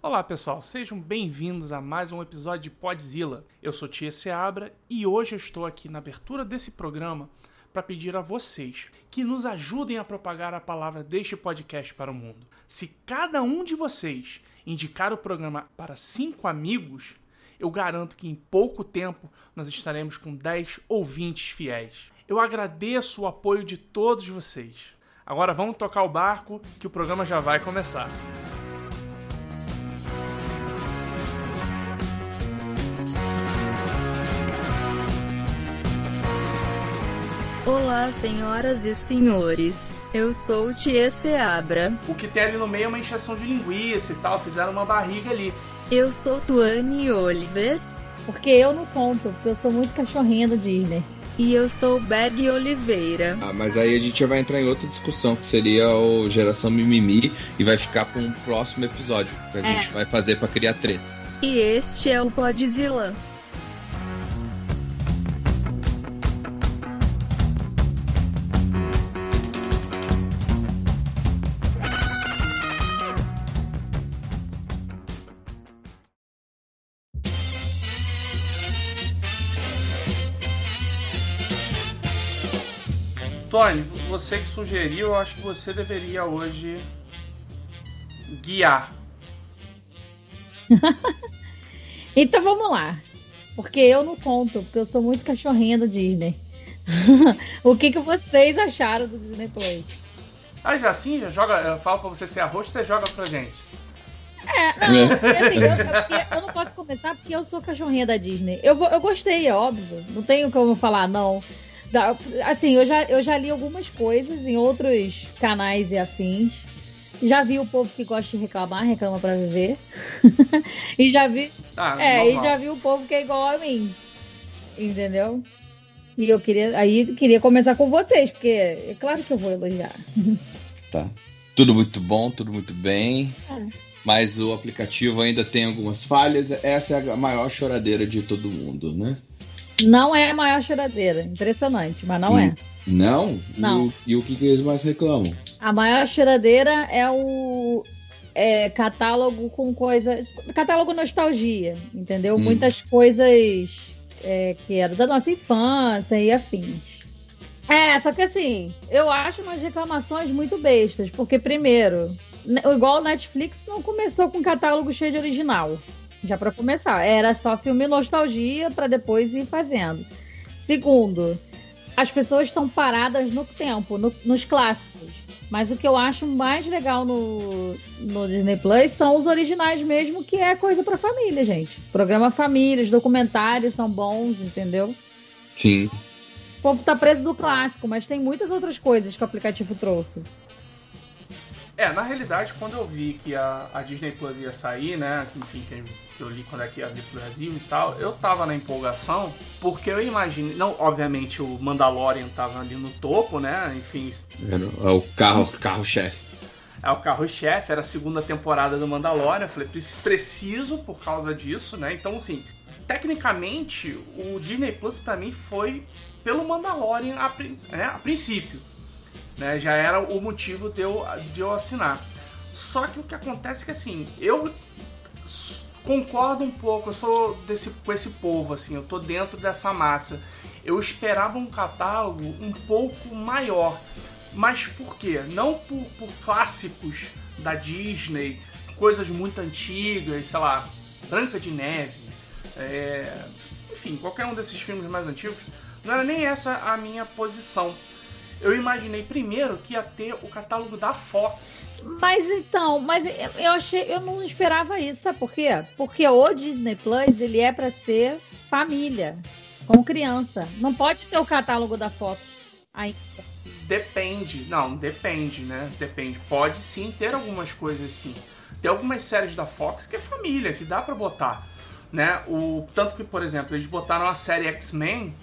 Olá pessoal, sejam bem-vindos a mais um episódio de Podzilla. Eu sou Tia Seabra e hoje eu estou aqui na abertura desse programa para pedir a vocês que nos ajudem a propagar a palavra deste podcast para o mundo. Se cada um de vocês indicar o programa para cinco amigos, eu garanto que em pouco tempo nós estaremos com 10 ouvintes fiéis. Eu agradeço o apoio de todos vocês. Agora vamos tocar o barco que o programa já vai começar. Olá, senhoras e senhores. Eu sou Tia Seabra. O que tem ali no meio é uma encheção de linguiça e tal, fizeram uma barriga ali. Eu sou Tuane Oliver. Porque eu não conto, porque eu sou muito cachorrinha do Disney. E eu sou Berg Oliveira. Ah, mas aí a gente vai entrar em outra discussão, que seria o Geração Mimimi, e vai ficar para um próximo episódio, que a É. gente vai fazer para criar treta. E este é o Podzilla. Tony, você que sugeriu, eu acho que você deveria hoje guiar. Então vamos lá. Porque eu não conto, porque eu sou muito cachorrinha do Disney. o que, que vocês acharam do Disney Plus? Ah, já assim, já joga, eu falo pra você ser a host, você joga pra gente. É, não, porque, assim, eu, é porque eu não posso começar porque eu sou cachorrinha da Disney. Eu, eu gostei, é óbvio. Não tenho como falar, não. Da- Assim, eu já, eu já li algumas coisas em outros canais e afins. Já vi o povo que gosta de reclamar, reclama pra viver. e já vi. Ah, É, normal. e já vi o povo que é igual a mim. Entendeu? E eu queria. Aí queria começar com vocês, porque é claro que eu vou elogiar. Tá. Tudo muito bom, tudo muito bem. É. Mas o aplicativo ainda tem algumas falhas. Essa é a maior choradeira de todo mundo, né? Não é a maior choradeira. Impressionante, mas não Hum. é. Não? Não. E o, e o que, que eles mais reclamam? A maior choradeira é o é, catálogo com coisas. Catálogo nostalgia, entendeu? Hum. Muitas coisas é, que eram da nossa infância e afins. É, só que assim, eu acho umas reclamações muito bestas, porque primeiro, ne- igual o Netflix não começou com catálogo cheio de original. Já pra começar, era só filme nostalgia pra depois ir fazendo. Segundo, as pessoas estão paradas no tempo, no- nos clássicos. Mas o que eu acho mais legal no, no Disney Plus são os originais mesmo, que é coisa pra família, gente. Programa família, os documentários são bons, entendeu? Sim. O povo tá preso do clássico, mas tem muitas outras coisas que o aplicativo trouxe. É, na realidade, quando eu vi que a, a Disney Plus ia sair, né? que, Enfim, que, que eu li quando é que ia vir pro Brasil e tal, eu tava na empolgação, porque eu imaginei. Não, obviamente, o Mandalorian tava ali no topo, né? Enfim, Era o carro, carro-chefe. é o carro-chefe, era a segunda temporada do Mandalorian. Eu falei, "Preci- preciso por causa disso, né? Então, assim, tecnicamente, o Disney Plus pra mim foi pelo Mandalorian a, né, a princípio. Né? Já era o motivo de eu, de eu assinar. Só que o que acontece é que, assim, eu concordo um pouco, eu sou desse, com esse povo, assim, eu tô dentro dessa massa. Eu esperava um catálogo um pouco maior. Mas por quê? Não por, por clássicos da Disney, coisas muito antigas, sei lá, Branca de Neve, é, enfim, qualquer um desses filmes mais antigos. Não era nem essa a minha posição. Eu imaginei primeiro que ia ter o catálogo da Fox. Mas então, mas eu- achei, eu não esperava isso, sabe por quê? Porque o Disney Plus, ele é pra ser família, com criança. Não pode ter o catálogo da Fox ainda. Depende, não, depende, né? Depende. Pode sim ter algumas coisas sim. Tem algumas séries da Fox que é família, que dá pra botar, né? O tanto que, por exemplo, eles botaram a série X-Men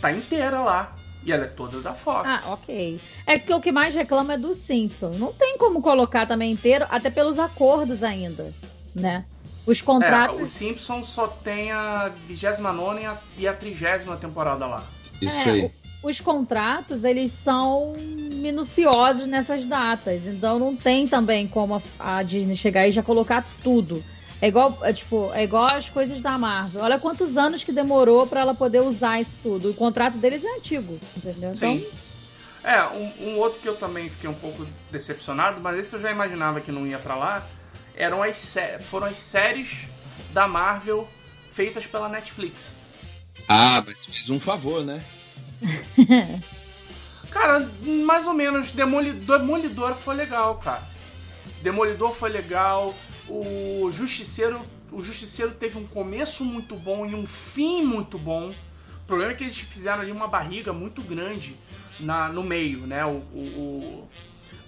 tá inteira lá e ela é toda da Fox. Ah, ok. É que o que mais reclama é do Simpsons. Não tem como colocar também inteiro, até pelos acordos ainda, né? Os É, contratos. o Simpsons só tem a 29 e a, e a 30 temporada lá. Isso É, aí. os contratos, eles são minuciosos nessas datas. Então não tem também como a, a Disney chegar e já colocar tudo. É igual, é, tipo, é igual as coisas da Marvel. Olha quantos anos que demorou para ela poder usar isso tudo. O contrato deles é antigo, entendeu? Sim. Então, É, um, um outro que eu também fiquei um pouco decepcionado, mas esse eu já imaginava que não ia pra lá, eram as sé- foram as séries da Marvel feitas pela Netflix. Ah, mas fez um favor, né? Cara, mais ou menos, Demolidor, Demolidor foi legal, cara. Demolidor foi legal, o Justiceiro, o Justiceiro teve um começo muito bom e um fim muito bom. O problema é que eles fizeram ali uma barriga muito grande na, no meio, né? O, o,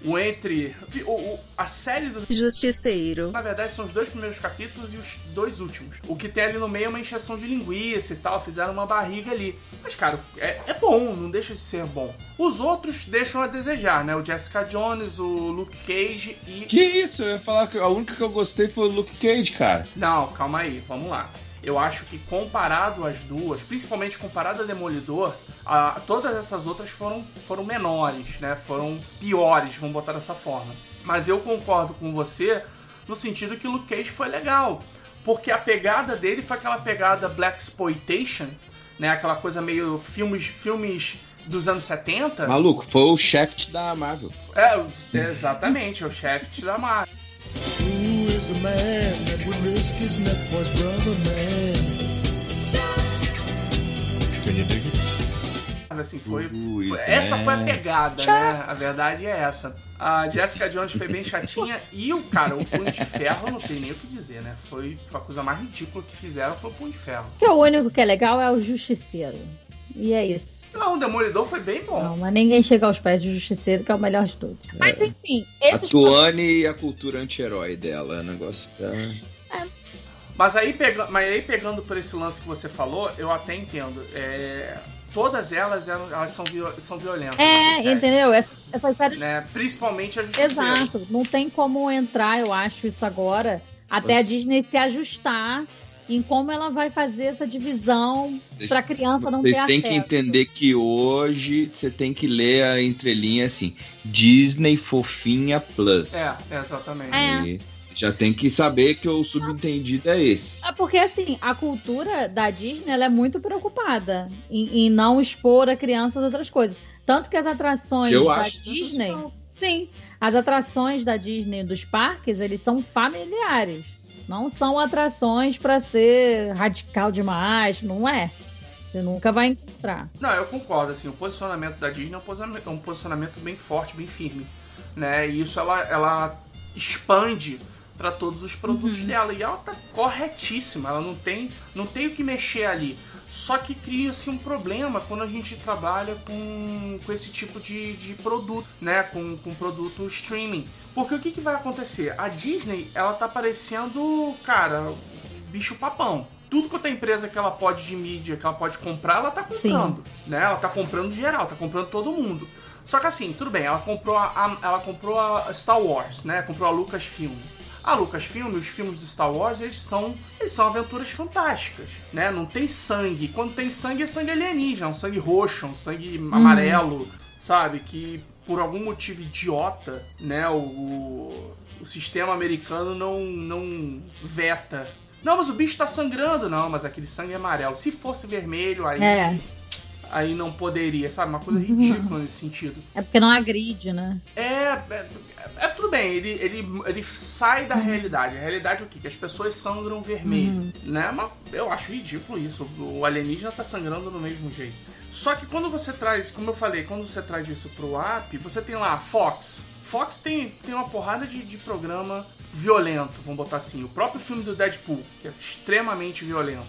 o, entre. O, o- a série do. Justiceiro. Na verdade, são os dois primeiros capítulos e os dois últimos. O que tem ali no meio é uma encheção de linguiça e tal, fizeram uma barriga ali. Mas, cara, é, é bom, não deixa de ser bom. Os outros deixam a desejar, né? O Jessica Jones, o Luke Cage e. Que isso? Eu ia falar que a única que eu gostei foi o Luke Cage, cara. Não, calma aí, vamos lá. Eu acho que comparado às duas, principalmente comparado a Demolidor, a- todas essas outras foram, foram menores, né? Foram piores, vamos botar dessa forma. Mas eu concordo com você no sentido que o Luke Cage foi legal. Porque a pegada dele foi aquela pegada Black Exploitation, né? Aquela coisa meio filmes, filmes dos anos 70. Maluco, foi o Shaft da Marvel. É, o- exatamente, é o chefe da Marvel. Is the man that would risk his neck for his brother man? Can you dig it? Assim, foi, foi- essa foi a pegada, né? A verdade é essa. A Jessica Jones foi bem chatinha e o cara, o Punho de Ferro, não tem nem o que dizer, né? Foi, foi a coisa mais ridícula que fizeram, foi o Punho de Ferro. que o único que é legal é o Justiceiro. E é isso. Não, o Demolidor foi bem bom. Não, mas ninguém chega aos pés do Justiceiro, que é o melhor de todos. Mas enfim, A Tuane e a cultura anti-herói dela. O negócio tá. Mas aí, pega, mas aí pegando por esse lance que você falou, eu até entendo. É, todas elas, eram, elas são, viol- são violentas. essas É, séries, entendeu? Essa, essa série. Né? Principalmente a Justiceira. Exato. Não tem como entrar, eu acho, isso agora, até a Nossa. Disney se ajustar em como ela vai fazer essa divisão pra criança não ter Vocês têm que acesso. entender que hoje você tem que ler a entrelinha assim: Disney Fofinha Plus. É, exatamente. É. E já tem que saber que o subentendido é esse. É porque, assim, a cultura da Disney ela é muito preocupada em, em não expor a criança a outras coisas. Tanto que as atrações Eu da acho Disney. Sim, as atrações da Disney dos parques, eles são familiares. Não são atrações pra ser radical demais, não é. Você nunca vai encontrar. Não, eu concordo, assim, o posicionamento da Disney é um posicionamento, é um posicionamento bem forte, bem firme, né? E isso ela, ela expande para todos os produtos dela e ela tá corretíssima, ela não tem, não tem o que mexer ali. Só que cria-se um problema quando a gente trabalha com, com esse tipo de, de produto, né? Com, com produto streaming. Porque o que, que vai acontecer? A Disney, ela tá parecendo, cara, bicho papão. Tudo quanto é empresa que ela pode de mídia, que ela pode comprar, ela tá comprando. Né? Ela tá comprando geral, tá comprando todo mundo. Só que assim, tudo bem, ela comprou a, a- ela comprou a Star Wars, né? Comprou a Lucasfilm. A Lucasfilm, os filmes do Star Wars, eles são, eles são aventuras fantásticas, né? Não tem sangue. Quando tem sangue, é sangue alienígena, é um sangue roxo, é um sangue amarelo, sabe? Que por algum motivo idiota, né? O, o, o sistema americano não, não veta. Não, mas o bicho tá sangrando. Não, mas aquele sangue é amarelo. Se fosse vermelho, aí, É. aí não poderia, sabe? Uma coisa ridícula nesse sentido. É porque não agride, né? É, é, tudo bem, ele, ele, ele sai da realidade. A realidade é o quê? Que as pessoas sangram vermelho, né? Mas eu acho ridículo isso. O alienígena tá sangrando do mesmo jeito. Só que quando você traz, como eu falei, quando você traz isso pro app, você tem lá a Fox. Fox tem, tem uma porrada de, de programa violento, vamos botar assim. O próprio filme do Deadpool, que é extremamente violento,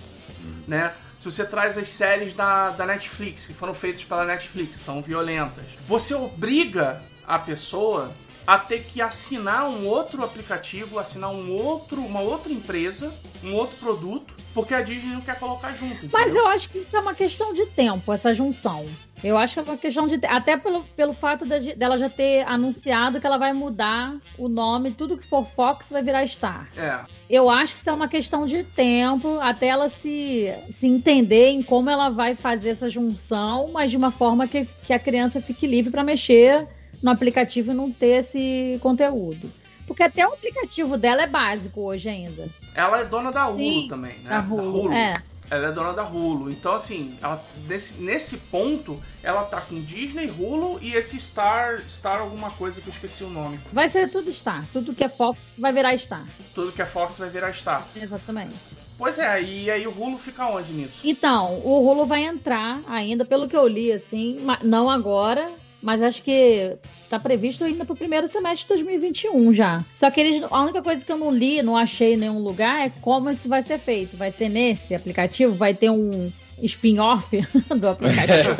né? Se você traz as séries da, da Netflix, que foram feitas pela Netflix, são violentas. Você obriga a pessoa a ter que assinar um outro aplicativo, assinar um outro, uma outra empresa, um outro produto, porque a Disney não quer colocar junto. Mas entendeu? eu acho que isso é uma questão de tempo, essa junção. Eu acho que é uma questão de. Até pelo, pelo fato de- dela já ter anunciado que ela vai mudar o nome, tudo que for Fox vai virar Star. É. Eu acho que isso é uma questão de tempo até ela se, se entender em como ela vai fazer essa junção, mas de uma forma que, que a criança fique livre para mexer no aplicativo e não ter esse conteúdo. Porque até o aplicativo dela é básico hoje ainda. Ela é dona da Hulu Sim, também, né? Da Hulu. É. Ela é dona da Hulu. Então, assim, ela, nesse, nesse ponto, ela tá com Disney, Hulu e esse Star, Star alguma coisa que eu esqueci o nome. Vai ser tudo Star. Tudo que é Fox vai virar Star. Tudo que é Fox vai virar Star. Exatamente. Pois é, e aí o Hulu fica onde nisso? Então, o Hulu vai entrar ainda, pelo que eu li, assim, não agora, mas acho que tá previsto ainda pro primeiro semestre de 2021 já. Só que eles, a única coisa que eu não li, não achei em nenhum lugar, é como isso vai ser feito. Vai ser nesse aplicativo, vai ter um spin-off do aplicativo.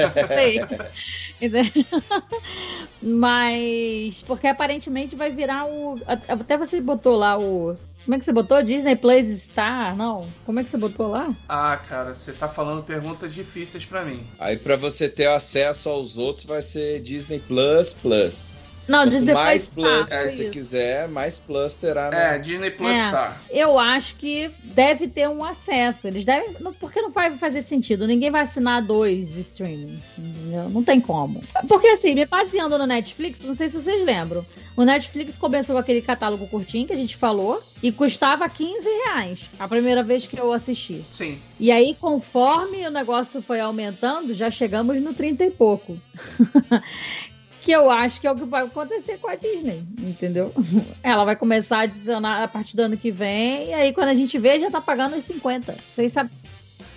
Mas, porque aparentemente vai virar o. Até você botou lá o. Como é que você botou? Disney Plus Star? Não. Como é que você botou lá? Ah, cara, você tá falando perguntas difíceis pra mim. Aí pra você ter acesso aos outros vai ser Disney Plus Plus. Não, Quanto Disney mais Plus foi você isso. quiser, mais Plus terá. É, né? Disney Plus É. Star. Eu acho que deve ter um acesso. Eles devem. Porque não vai fazer sentido. Ninguém vai assinar dois streamings. Entendeu? Não tem como. Porque assim, me baseando no Netflix, não sei se vocês lembram. O Netflix começou com aquele catálogo curtinho que a gente falou e custava 15 reais a primeira vez que eu assisti. Sim. E aí, conforme o negócio foi aumentando, já chegamos no 30 e pouco. que eu acho que é o que vai acontecer com a Disney, entendeu? Ela vai começar a adicionar a partir do ano que vem, e aí quando a gente vê, já tá pagando os 50. Vocês sabem?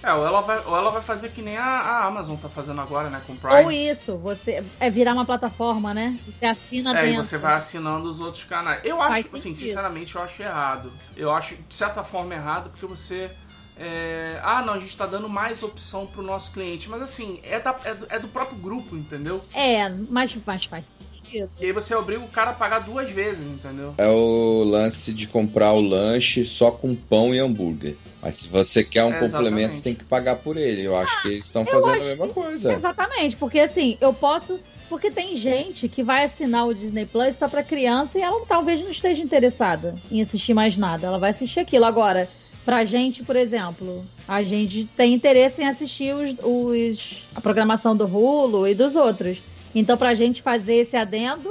É, ou ela vai, ou ela vai fazer que nem a, a Amazon tá fazendo agora, né? Com o Prime. Ou isso, você é virar uma plataforma, né? Você assina É, e dentro. você vai assinando os outros canais. Eu Faz acho, assim, sinceramente, eu acho errado. Eu acho, de certa forma, errado, porque você. É, Ah, não, a gente tá dando mais opção pro nosso cliente. Mas assim, é, da- é do, é do próprio grupo, entendeu? É, mas, mas faz sentido. E aí você obriga o cara a pagar duas vezes, entendeu? É o lance de comprar o lanche só com pão e hambúrguer. Mas se você quer um É, complemento, você tem que pagar por ele. Eu acho que eles estão fazendo a mesma coisa. Exatamente, porque assim, eu posso. Porque tem gente que vai assinar o Disney Plus só pra criança e ela talvez não esteja interessada em assistir mais nada. Ela vai assistir aquilo. Agora, pra gente, por exemplo, a gente tem interesse em assistir os, os- a programação do Hulu e dos outros. Então, pra gente fazer esse adendo,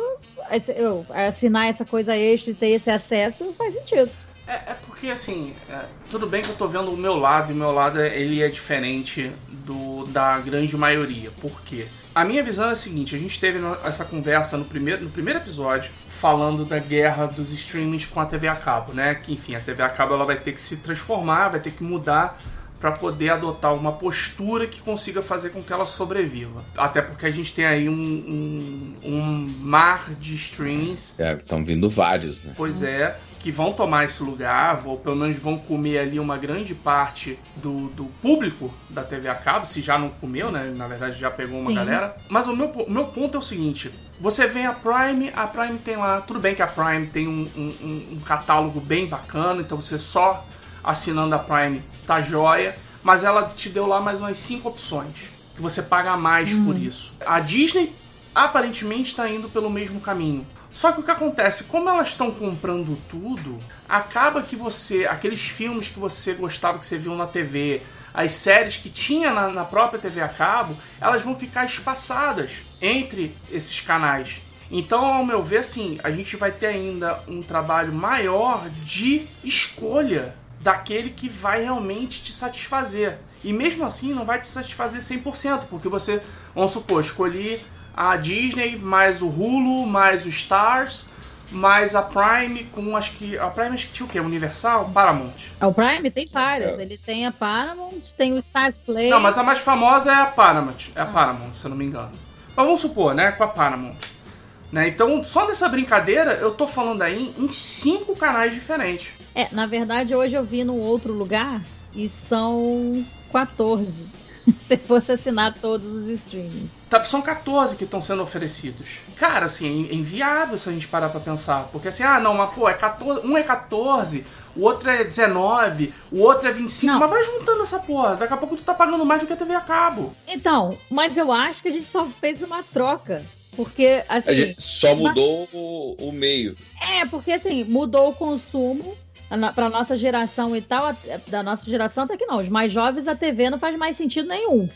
esse- eu, assinar essa coisa extra e ter esse acesso, faz sentido. É, é porque, assim, é, tudo bem que eu tô vendo o meu lado, e o meu lado é- ele é diferente do da grande maioria. Por quê? A minha visão é a seguinte, a gente teve essa conversa no primeiro, no primeiro episódio, falando da guerra dos streamings com a TV a cabo, né? Que, enfim, a TV a cabo ela vai ter que se transformar, vai ter que mudar para poder adotar uma postura que consiga fazer com que ela sobreviva. Até porque a gente tem aí um, um, um mar de streamings É, estão vindo vários, né? Pois é, que vão tomar esse lugar, ou pelo menos vão comer ali uma grande parte do, do público da TV a cabo, se já não comeu, né? Na verdade já pegou uma Sim. galera. Mas o meu, o meu ponto é o seguinte: você vem a Prime, a Prime tem lá. Tudo bem que a Prime tem um, um- um- catálogo bem bacana, então você só assinando a Prime tá joia, mas ela te deu lá mais umas cinco opções. Que você paga mais por isso. A Disney aparentemente está indo pelo mesmo caminho. Só que o que acontece, como elas estão comprando tudo, acaba que você, aqueles filmes que você gostava que você viu na TV, as séries que tinha na, na própria TV a cabo, elas vão ficar espaçadas entre esses canais. Então, ao meu ver, assim, a gente vai ter ainda um trabalho maior de escolha daquele que vai realmente te satisfazer. E mesmo assim, não vai te satisfazer 100%, porque você, vamos supor, escolhi a Disney, mais o Hulu, mais o Stars, mais a Prime, com acho que. A Prime acho que tinha o quê? Universal? Paramount. O Prime tem várias. É. Ele tem a Paramount, tem o Star Play. Não, mas a mais famosa é a Paramount. É a Paramount, se eu não me engano. Mas vamos supor, né? Com a Paramount. Né? Então, só nessa brincadeira, eu tô falando aí em cinco canais diferentes. É, na verdade, hoje eu vi num outro lugar e são 14. Se fosse assinar todos os streamings. Tá, São 14 que estão sendo oferecidos. Cara, assim, é inviável se a gente parar pra pensar. Porque assim, ah, não, mas pô, é 14, um é 14, o outro é 19, o outro é 25. Não. Mas vai juntando essa porra. Daqui a pouco tu tá pagando mais do que a TV a cabo. Então, mas eu acho que a gente só fez uma troca. Porque, assim. A gente só mudou o, o meio. É, porque assim, mudou o consumo pra nossa geração e tal, a- da nossa geração até que não. Os mais jovens, a TV não faz mais sentido nenhum.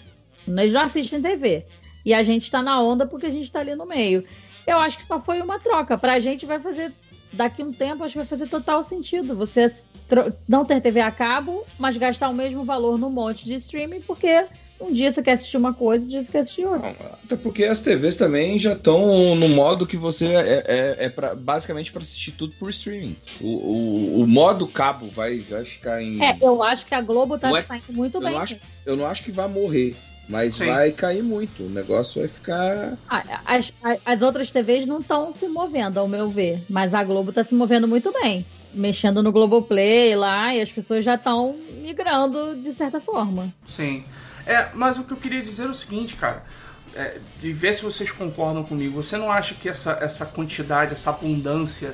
Eles já assistem TV. E a gente tá na onda porque a gente tá ali no meio. Eu acho que só foi uma troca. Pra gente vai fazer, daqui a um tempo, acho que vai fazer total sentido. Você não ter TV a cabo, mas gastar o mesmo valor num monte de streaming, porque um dia você quer assistir uma coisa, um dia você quer assistir outra. Até porque as TVs também já estão no modo que você é, é, é pra, basicamente para assistir tudo por streaming. O, o, o modo cabo vai, vai ficar em. É, eu acho que a Globo tá é- saindo muito eu, bem. não acho, eu não acho que vai morrer, mas Sim. vai cair muito. O negócio vai ficar. Ah, As, as, as outras TVs não estão se movendo, ao meu ver. Mas a Globo está se movendo muito bem. Mexendo no Globoplay lá, e as pessoas já estão migrando de certa forma. Sim. É, mas o que eu queria dizer é o seguinte, cara. É, e ver se vocês concordam comigo. Você não acha que essa, essa quantidade, essa abundância,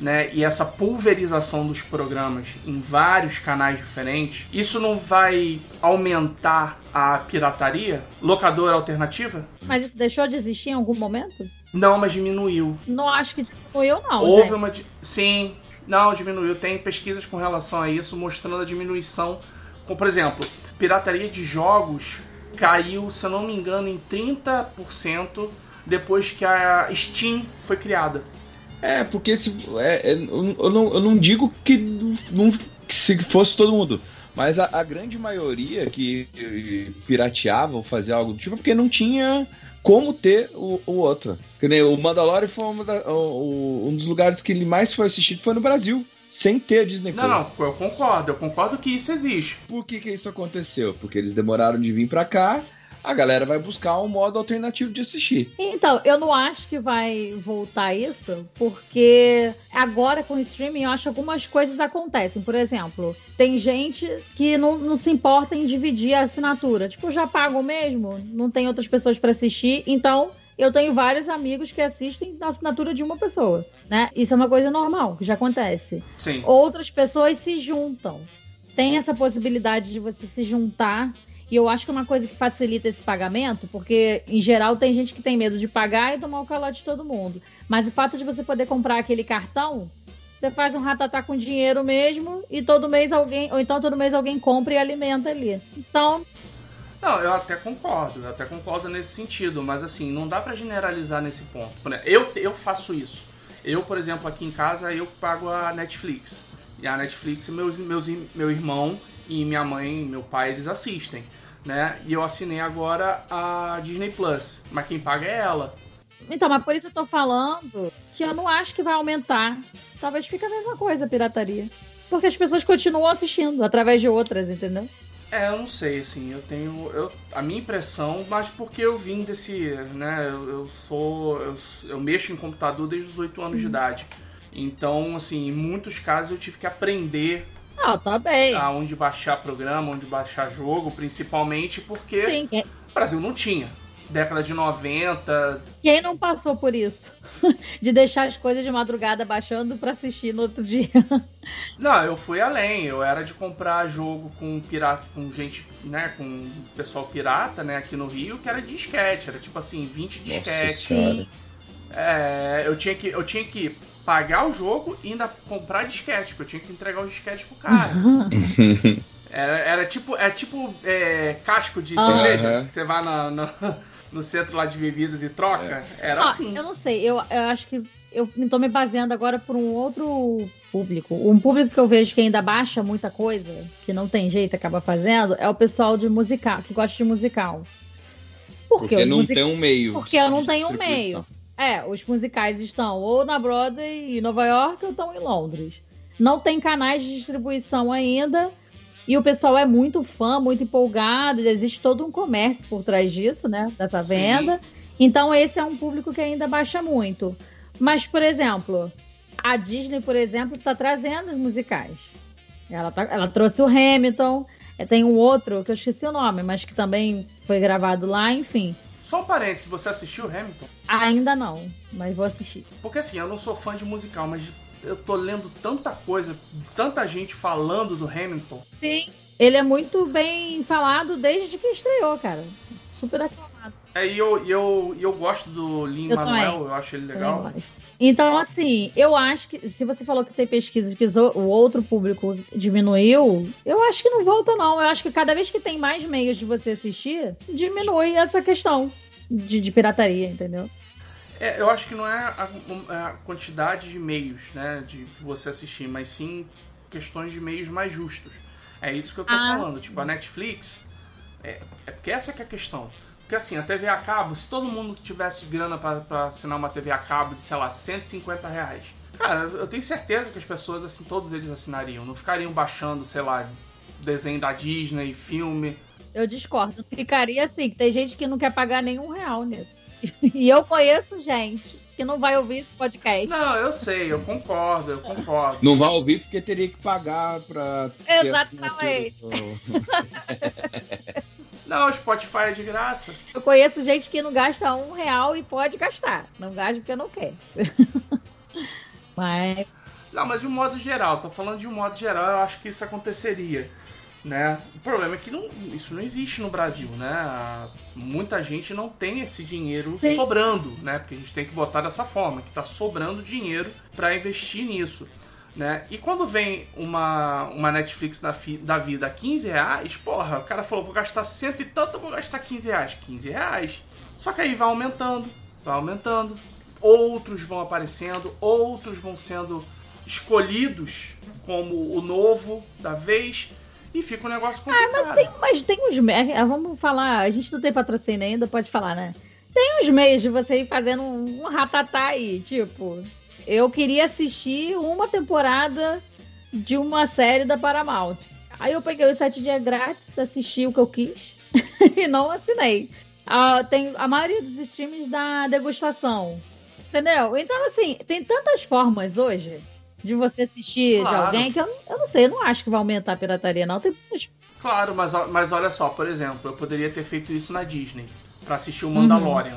né, e essa pulverização dos programas em vários canais diferentes, isso não vai aumentar a pirataria? Locadora alternativa? Mas isso deixou de existir em algum momento? Não, mas diminuiu. Não acho que diminuiu, não. Houve gente. uma. Sim, não, diminuiu. Tem pesquisas com relação a isso mostrando a diminuição. Como, por exemplo, pirataria de jogos caiu, se eu não me engano, em 30% depois que a Steam foi criada. É, porque se, é, é, eu, não, eu não digo que, não, que se fosse todo mundo. Mas a, a grande maioria que pirateava ou fazia algo do tipo, é porque não tinha como ter o, o outro. O Mandalorian foi uma da- o- um dos lugares que ele mais foi assistido foi no Brasil, sem ter a Disney Não, Plus. não, eu concordo, eu concordo que isso existe. Por que, que isso aconteceu? Porque eles demoraram de vir pra cá, a galera vai buscar um modo alternativo de assistir. Então, eu não acho que vai voltar isso, porque agora com o streaming eu acho que algumas coisas acontecem. Por exemplo, tem gente que não, não se importa em dividir a assinatura. Tipo, já pago mesmo, não tem outras pessoas para assistir, então eu tenho vários amigos que assistem na assinatura de uma pessoa, né? Isso é uma coisa normal, que já acontece Sim. outras pessoas se juntam. Tem essa possibilidade de você se juntar. E eu acho que é uma coisa que facilita esse pagamento, porque em geral tem gente que tem medo de pagar e tomar o calote de todo mundo. Mas o fato de você poder comprar aquele cartão, você faz um ratatá com dinheiro mesmo e todo mês alguém, ou então todo mês alguém compra e alimenta ali. Então, Não, eu até concordo, eu até concordo nesse sentido, mas assim, não dá pra generalizar nesse ponto. Eu, eu faço isso. Eu, por exemplo, aqui em casa, eu pago a Netflix. E a Netflix, meus, meus, meu irmão e minha mãe, meu pai, eles assistem, né? E eu assinei agora a Disney Plus, mas quem paga é ela. então, mas por isso eu tô falando que eu não acho que vai aumentar. Talvez fique a mesma coisa a pirataria. Porque as pessoas continuam assistindo através de outras, entendeu? É, eu não sei, assim, eu tenho. Eu, a minha impressão, mas porque eu vim desse. né, eu, eu sou. Eu, eu mexo em computador desde os 8 anos de idade. Então, assim, em muitos casos eu tive que aprender Ah, tá bem. aonde baixar programa, onde baixar jogo, principalmente porque Sim, quem- o Brasil não tinha. Década de 90. quem não passou por isso? De deixar as coisas de madrugada baixando pra assistir no outro dia. Não, eu fui além. Eu era de comprar jogo com pirata, com gente, né, com pessoal pirata, né, aqui no Rio, que era disquete, era tipo assim, 20 Nossa disquete. É, eu tinha que eu tinha que pagar o jogo e ainda comprar disquete, porque eu tinha que entregar os disquetes pro cara. Era, era tipo, é tipo é, casco de Ah. cerveja, que você vai na- na- no centro lá de bebidas e troca. Era Ah, assim. eu não sei, eu, eu acho que eu tô me baseando agora por um outro público. Um público que eu vejo que ainda baixa muita coisa, que não tem jeito, acaba fazendo, é o pessoal de musical, que gosta de musical. Por quê? Porque Os não music- tem um meio. Porque eu não tenho um distribuição. É, os musicais estão ou na Broadway em Nova York ou estão em Londres. Não tem canais de distribuição ainda. E o pessoal é muito fã, muito empolgado. e Existe todo um comércio por trás disso, né? Dessa Sim. venda. Então, esse é um público que ainda baixa muito. Mas, por exemplo, a Disney, por exemplo, está trazendo os musicais. Ela, tá- ela trouxe o Hamilton. eh, Tem um outro que eu esqueci o nome, mas que também foi gravado lá, enfim. Só um parênteses, você assistiu Hamilton? Ainda não, mas vou assistir. Porque assim, eu não sou fã de musical, mas eu tô lendo tanta coisa, tanta gente falando do Hamilton. Sim, ele é muito bem falado desde que estreou, cara. Super aclamado. É, e eu, eu, eu gosto do Lin Manuel, eu acho ele legal. Então, assim, eu acho que se você falou que tem pesquisas que o o outro público diminuiu, eu acho que não volta, não. Eu acho que cada vez que tem mais meios de você assistir, diminui essa questão de, de pirataria, entendeu? É, eu acho que não é a, a quantidade de meios, né, de você assistir, mas sim questões de meios mais justos. É isso que eu tô Ah. falando. Tipo, a Netflix, é, é porque essa que é a questão. Porque assim, a TV a cabo, se todo mundo tivesse grana pra assinar uma TV a cabo de, sei lá, 150 reais, cara, eu tenho certeza que as pessoas, assim, todos eles assinariam. Não ficariam baixando, sei lá, desenho da Disney, filme. Eu discordo. Ficaria assim, que tem gente que não quer pagar nenhum real nisso. E eu conheço gente que não vai ouvir esse podcast. Não, eu sei, eu concordo, eu concordo. Não vai ouvir porque teria que pagar pra. ter Exatamente. Não, o Spotify é de graça. Eu conheço gente que não gasta um real e pode gastar. Não gasta porque não quer. Mas Não, mas de um modo geral, tô falando de um modo geral, eu acho que isso aconteceria, né? O problema é que não, isso não existe no Brasil, né? Muita gente não tem esse dinheiro Sim. sobrando, né? Porque a gente tem que botar dessa forma, que tá sobrando dinheiro pra investir nisso, né? E quando vem uma, uma Netflix da, fi- da vida a 15 reais, porra, o cara falou, vou gastar cento e tanto, vou gastar 15 reais. 15 reais. Só que aí vai aumentando, vai aumentando, outros vão aparecendo, outros vão sendo escolhidos como o novo da vez e fica um negócio complicado. tem, mas tem uns meios. Vamos falar, a gente não tem patrocínio ainda, pode falar, né? Tem uns meios de você ir fazendo um, um ratatá aí, tipo. Eu queria assistir uma temporada de uma série da Paramount. Aí eu peguei os sete dias grátis, assisti o que eu quis e não assinei. Ah, tem a maioria dos streams da degustação. Entendeu? Então, assim, tem tantas formas hoje de você assistir Claro. de alguém que eu, não- eu não sei, eu não acho que vai aumentar a pirataria, não. Tem muitas Claro, mas, mas olha só, por exemplo, eu poderia ter feito isso na Disney pra assistir o Mandalorian.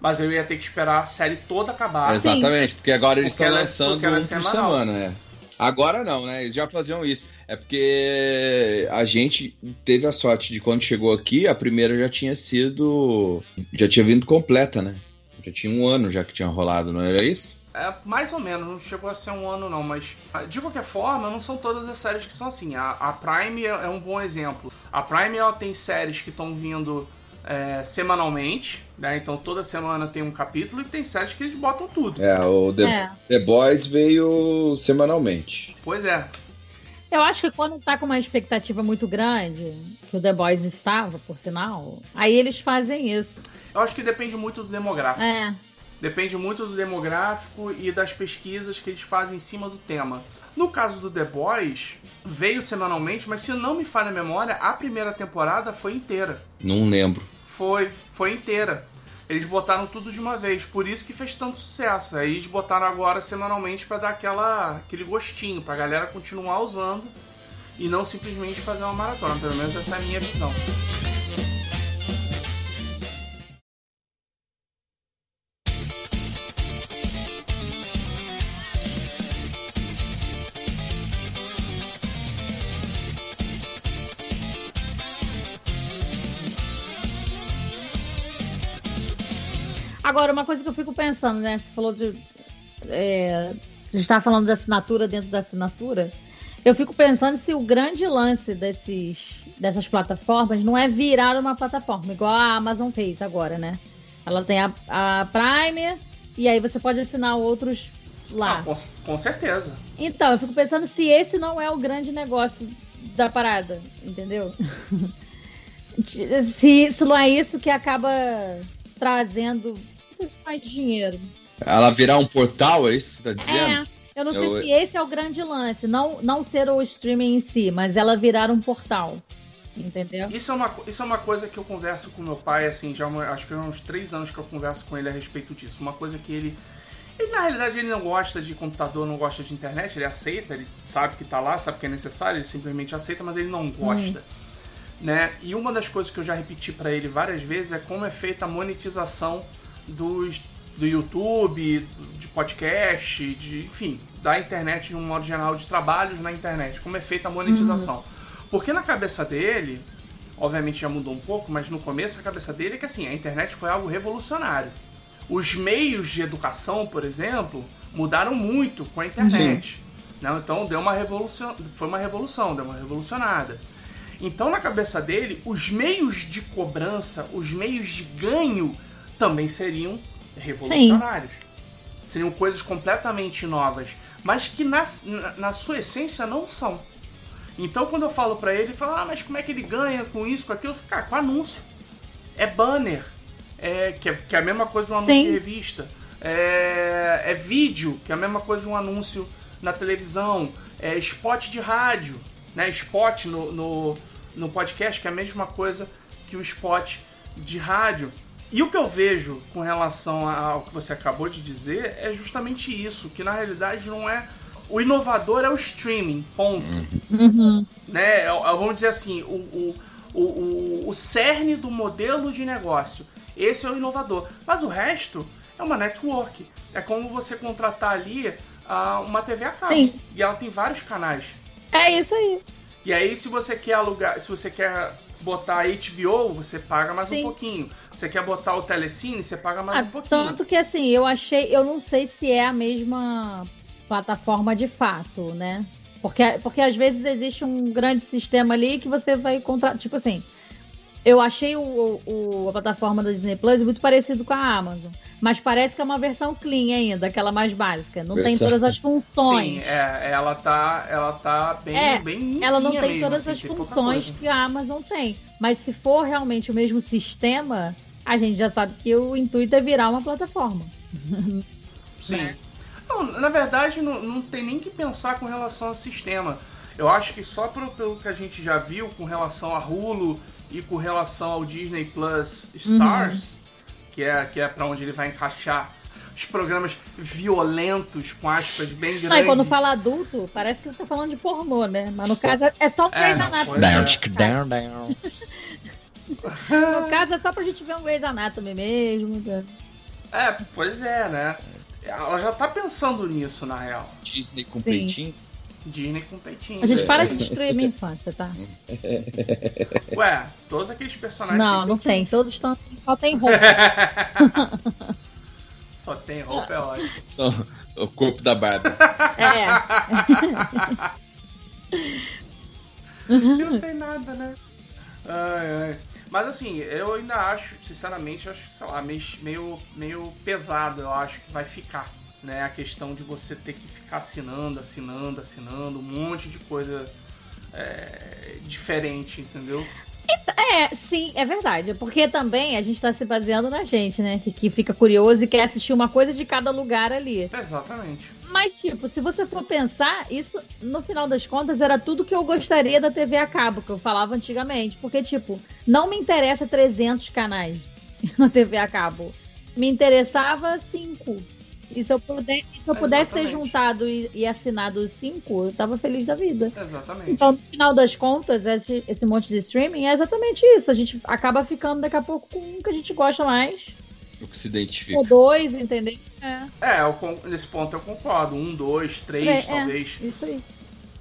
Mas eu ia ter que esperar a série toda acabar. Exatamente, porque agora eles Porque estão ela- lançando é um por semanal. semana, né? Agora não, né? Eles já faziam isso. É porque a gente teve a sorte de quando chegou aqui, a primeira já tinha sido. Já tinha vindo completa, né? Já tinha um ano já que tinha rolado, não era isso? É, mais ou menos, não chegou a ser um ano não, mas ah, de qualquer forma, não são todas as séries que são assim. A, a Prime é, é um bom exemplo. A Prime ela tem séries que estão vindo é, semanalmente, né? Então toda semana tem um capítulo e tem séries que eles botam tudo. É, o The, É. The Boys veio semanalmente. Pois é. Eu acho que quando tá com uma expectativa muito grande, que o The Boys estava, por sinal, aí eles fazem isso. Eu acho que depende muito do demográfico. É. Depende muito do demográfico e das pesquisas que eles fazem em cima do tema. No caso do The Boys, veio semanalmente, mas se não me falha a memória, a primeira temporada foi inteira. Não lembro. Foi, foi inteira. Eles botaram tudo de uma vez, por isso que fez tanto sucesso. Aí eles botaram agora semanalmente pra dar aquela, aquele gostinho, pra galera continuar usando e não simplesmente fazer uma maratona. Pelo menos essa é a minha visão. Agora, uma coisa que eu fico pensando, né? Você falou de. É, você está falando da assinatura dentro da assinatura. Eu fico pensando se o grande lance desses, dessas plataformas não é virar uma plataforma, igual a Amazon fez agora, né? Ela tem a, a Prime e aí você pode assinar outros lá. Ah, com, com certeza. Então, eu fico pensando se esse não é o grande negócio da parada, entendeu? se isso não é isso que acaba trazendo mais dinheiro. Ela virar um portal, é isso que você tá dizendo? É, eu não sei Eu- se esse é o grande lance, não, não ser o streaming em si, mas ela virar um portal, entendeu? Isso é, uma, isso é uma coisa que eu converso com meu pai, assim, já acho que há uns três anos que eu converso com ele a respeito disso. Uma coisa que ele. Ele, na realidade, ele não gosta de computador, não gosta de internet, ele aceita, ele sabe que tá lá, sabe que é necessário, ele simplesmente aceita, mas ele não gosta. Né? E uma das coisas que eu já repeti pra ele várias vezes é como é feita a monetização dos, do YouTube, de podcast, de, enfim, da internet de um modo geral, de trabalhos na internet, como é feita a monetização. Porque na cabeça dele, obviamente já mudou um pouco, mas no começo a cabeça dele é que assim, a internet foi algo revolucionário. Os meios de educação, por exemplo, mudaram muito com a internet. Né? Então deu uma revolução, foi uma revolução, deu uma revolucionada. Então na cabeça dele, os meios de cobrança, os meios de ganho também seriam revolucionários. Seriam coisas completamente novas, mas que na, na, sua essência não são. Então quando eu falo pra ele, ele fala, ah, mas como é que ele ganha com isso, com aquilo? Cara, com anúncio. É banner, é, que, é, que é a mesma coisa de um anúncio Sim. de revista. É, é vídeo, que é a mesma coisa de um anúncio na televisão. É spot de rádio, né? Spot no, no, no podcast, que é a mesma coisa que o spot de rádio. E o que eu vejo com relação ao que você acabou de dizer é justamente isso, que na realidade não é. O inovador é o streaming, ponto. Uhum. Né? É, é, Vamos dizer assim, o, o, o, o, cerne do modelo de negócio. Esse é o inovador. Mas o resto é uma network. É como você contratar ali ah, uma TV a cabo. Sim. E ela tem vários canais. É isso aí. E aí, se você quer alugar, se você quer botar HBO, você paga mais um Sim. pouquinho. Você quer botar o Telecine, você paga mais Ah, um pouquinho. tanto que assim, eu achei, eu não sei se é a mesma plataforma de fato, né? Porque, porque às vezes existe um grande sistema ali que você vai contratar. Tipo assim, eu achei o, o- a plataforma da Disney Plus muito parecido com a Amazon. Mas parece que é uma versão clean ainda, aquela mais básica. Não tem todas as funções. Sim, é, ela tá, ela tá bem, É, bem Ela não tem mesmo, todas assim, as funções que a Amazon tem. Mas se for realmente o mesmo sistema, a gente já sabe que o intuito é virar uma plataforma. Sim. né? Não, na verdade, não, não tem nem que pensar com relação ao sistema. Eu acho que só pro- pelo que a gente já viu com relação a Hulu e com relação ao Disney Plus Stars, que é, que é para onde ele vai encaixar os programas violentos, com aspas bem grandes. Aí quando fala adulto, parece que você tá falando de pornô, né? Mas no caso é só um É, Anatomy. pois é. Down, down, down. No caso é só pra gente ver um Grey's Anatomy mesmo. É, pois é, né? Ela já tá pensando nisso, na real. Disney com Sim. peitinho. Disney com peitinho. A gente é para de destruir a minha infância, tá? Ué, todos aqueles personagens. Não, não tem. Todos estão. Só tem roupa. Só tem roupa, é ótimo. Só o corpo da Barbie. É. não tem nada, né? Ai, ai. Mas assim, eu ainda acho, sinceramente, acho, sei lá, meio, meio pesado, eu acho que vai ficar. Né? A questão de você ter que ficar assinando, assinando, assinando, um monte de coisa é, diferente, entendeu? É, sim, é verdade. Porque também a gente tá se baseando na gente, né? Que, que fica curioso e quer assistir uma coisa de cada lugar ali. Exatamente. Mas, tipo, se você for pensar, isso, no final das contas, era tudo que eu gostaria da TV a cabo, que eu falava antigamente. Porque, tipo, não me interessa 300 canais na TV a cabo. Me interessava 5. E se eu, puder, e se eu pudesse ter juntado e, e assinado os 5, eu tava feliz da vida. Exatamente. Então, no final das contas, esse, esse monte de streaming é exatamente isso. A gente acaba ficando daqui a pouco com um que a gente gosta mais. O que se identifica. Ou dois, entendeu? É, É, eu nesse ponto eu concordo. Um, dois, três, É, é. talvez. isso aí.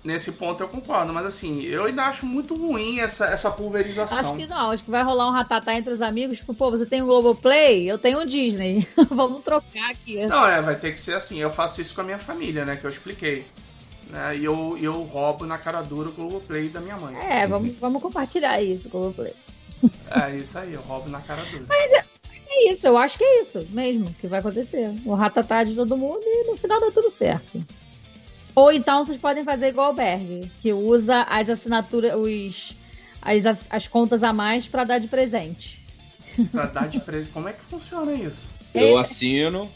Nesse ponto eu concordo. Mas assim, eu ainda acho muito ruim essa, essa pulverização. Acho que não, acho que vai rolar um ratatá entre os amigos. Tipo, pô, você tem um Globoplay? Eu tenho um Disney. Vamos trocar aqui. Não, é, vai ter que ser assim. Eu faço isso com a minha família, né? Que eu expliquei. Né, e eu, eu roubo na cara dura o Globoplay da minha mãe. É, vamos, vamos compartilhar isso, Globoplay. É isso aí, eu roubo na cara dura. É isso, eu acho que é isso mesmo que vai acontecer. O ratatá de todo mundo e no final dá tudo certo. Ou então vocês podem fazer igual o Berg, que usa as assinaturas, os, as, as contas a mais pra dar de presente. Pra dar de preço. Como é que funciona isso? Eu assino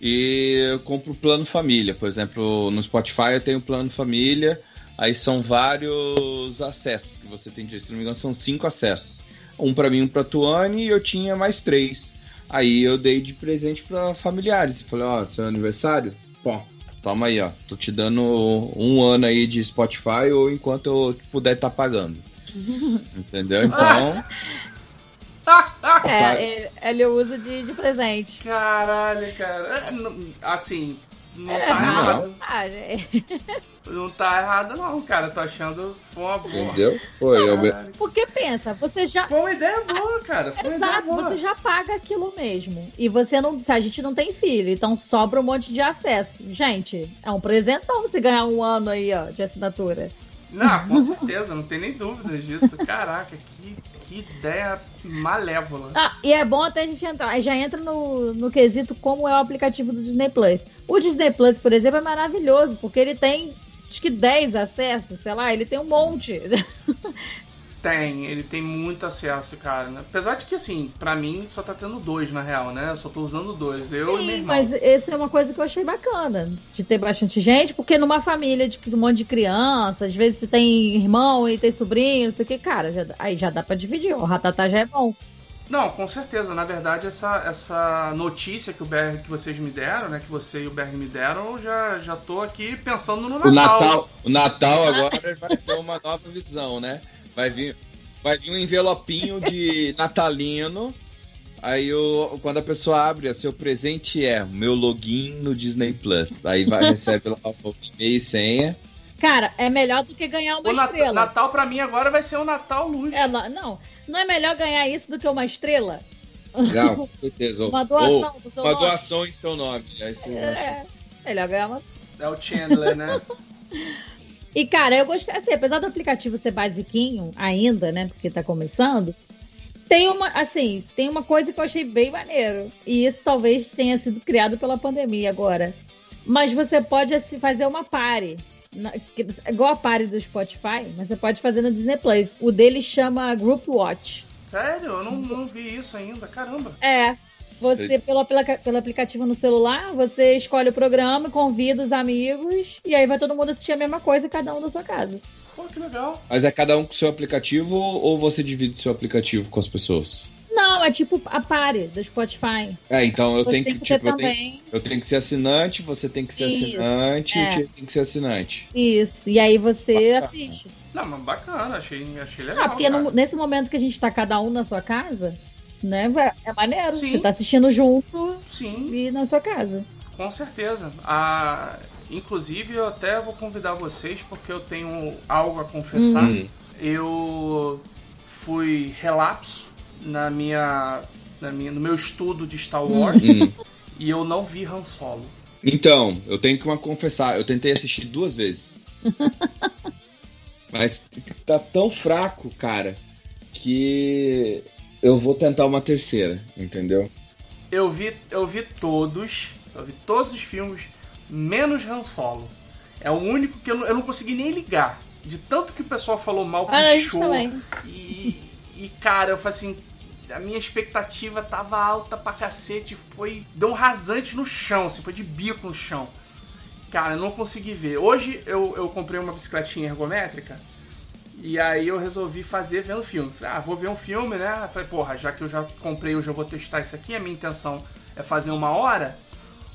e eu compro o plano família. Por exemplo, no Spotify eu tenho o plano família. Aí são vários acessos que você tem direito. Se não me engano, são cinco acessos. Um pra mim, um pra Tuane e eu tinha mais três. Aí eu dei de presente pra familiares. Falei, ó, seu aniversário? Pô, toma aí, ó. Tô te dando um ano aí de Spotify ou enquanto eu puder estar pagando. Entendeu? Então, É, ele, ele usa de, de presente. Caralho, cara. É, Assim, não É tá errado. errado. Ah, é. Não tá errado, não, cara. Tô achando foi uma boa. Entendeu? Foi. Eu... Caralho. Porque pensa, você já. Foi uma ideia boa, cara. Foi uma ideia Exato, boa. você já paga aquilo mesmo. E você não. A gente não tem filho, então sobra um monte de acesso. Gente, é um presentão você ganhar um ano aí, ó, de assinatura. Não, com certeza, não tem nem dúvidas disso. Caraca, que, que ideia malévola. Ah, e é bom até a gente entrar. Já entra no, no quesito como é o aplicativo do Disney Plus. O Disney Plus, por exemplo, é maravilhoso, porque ele tem acho que 10 acessos, sei lá, ele tem um monte. Tem, ele tem muito acesso, cara. né? Apesar de que, assim, pra mim só tá tendo dois, na real, né? Eu só tô usando dois. Eu e meu Sim, irmão. mas essa é uma coisa que eu achei bacana, de ter bastante gente, porque numa família de um monte de criança, às vezes você tem irmão e tem sobrinho, não sei o que, cara, já- aí já dá pra dividir, o ratatá já é bom. Não, com certeza. Na verdade, essa, essa notícia que, o Berg, que vocês me deram, né? Que você e o Berg me deram, eu já, já tô aqui pensando no Natal. O Natal, o Natal agora vai ter uma nova visão, né? Vai vir, vai vir um envelopinho de natalino. Aí o, quando a pessoa abre, o seu presente é meu login no Disney Plus. Aí vai recebe lá o e-mail e senha. Cara, é melhor do que ganhar uma O Nat- estrela. Natal, pra mim, agora vai ser um Natal luz. É, não, não, não é melhor ganhar isso do que uma estrela? Não, com certeza. Ou- Uma doação ou do seu uma nome? doação em seu nome. Aí você- É, melhor ganhar uma É o Chandler, né? E, cara, eu gostei, assim, apesar do aplicativo ser basiquinho ainda, né, porque tá começando, tem uma, assim, tem uma coisa que eu achei bem maneiro. E isso talvez tenha sido criado pela pandemia agora. Mas você pode assim, fazer uma que- igual a party do Spotify, mas você pode fazer no Disney Plus. O dele chama Group Watch. Sério? Eu não, não vi isso ainda. Caramba. É. Você, Sei. pelo, pelo aplicativo no celular, você escolhe o programa, convida os amigos, e aí vai todo mundo assistir a mesma coisa, cada um da sua casa. Pô, que legal. Mas é cada um com seu aplicativo ou você divide seu aplicativo com as pessoas? Não, é tipo a Pare do Spotify. É, então eu Você tenho que, que tipo, eu tenho, eu tenho que ser assinante, você tem que ser Isso, assinante é. e o Tia tem que ser assinante. Isso. E aí você Bacana. assiste. Não, mas bacana. Achei, achei legal. Ah, porque no- nesse momento que a gente tá cada um na sua casa, né, é maneiro. Sim. Você tá assistindo junto Sim, e na sua casa. com certeza. Ah, inclusive, eu até vou convidar vocês porque eu tenho algo a confessar. Hum. Eu fui relapso na minha, na minha, no meu estudo de Star Wars Hum. e eu não vi Han Solo. Então, eu tenho que uma confessar, eu tentei assistir duas vezes. Mas tá tão fraco, cara, que eu vou tentar uma terceira, entendeu? Eu vi, eu vi todos, eu vi todos os filmes, menos Han Solo. É o único que eu não, eu não consegui nem ligar. De tanto que o pessoal falou mal, Ah, a gente pichou. também. E, e, cara, eu falei assim, a minha expectativa tava alta pra cacete, foi. Deu um rasante no chão, assim, foi de bico no chão. Cara, eu não consegui ver. Hoje eu, eu comprei uma bicicletinha ergométrica. E aí eu resolvi fazer vendo filme. Falei, ah, vou ver um filme, né? Falei, porra, já que eu já comprei, hoje eu vou testar isso aqui, a minha intenção é fazer uma hora.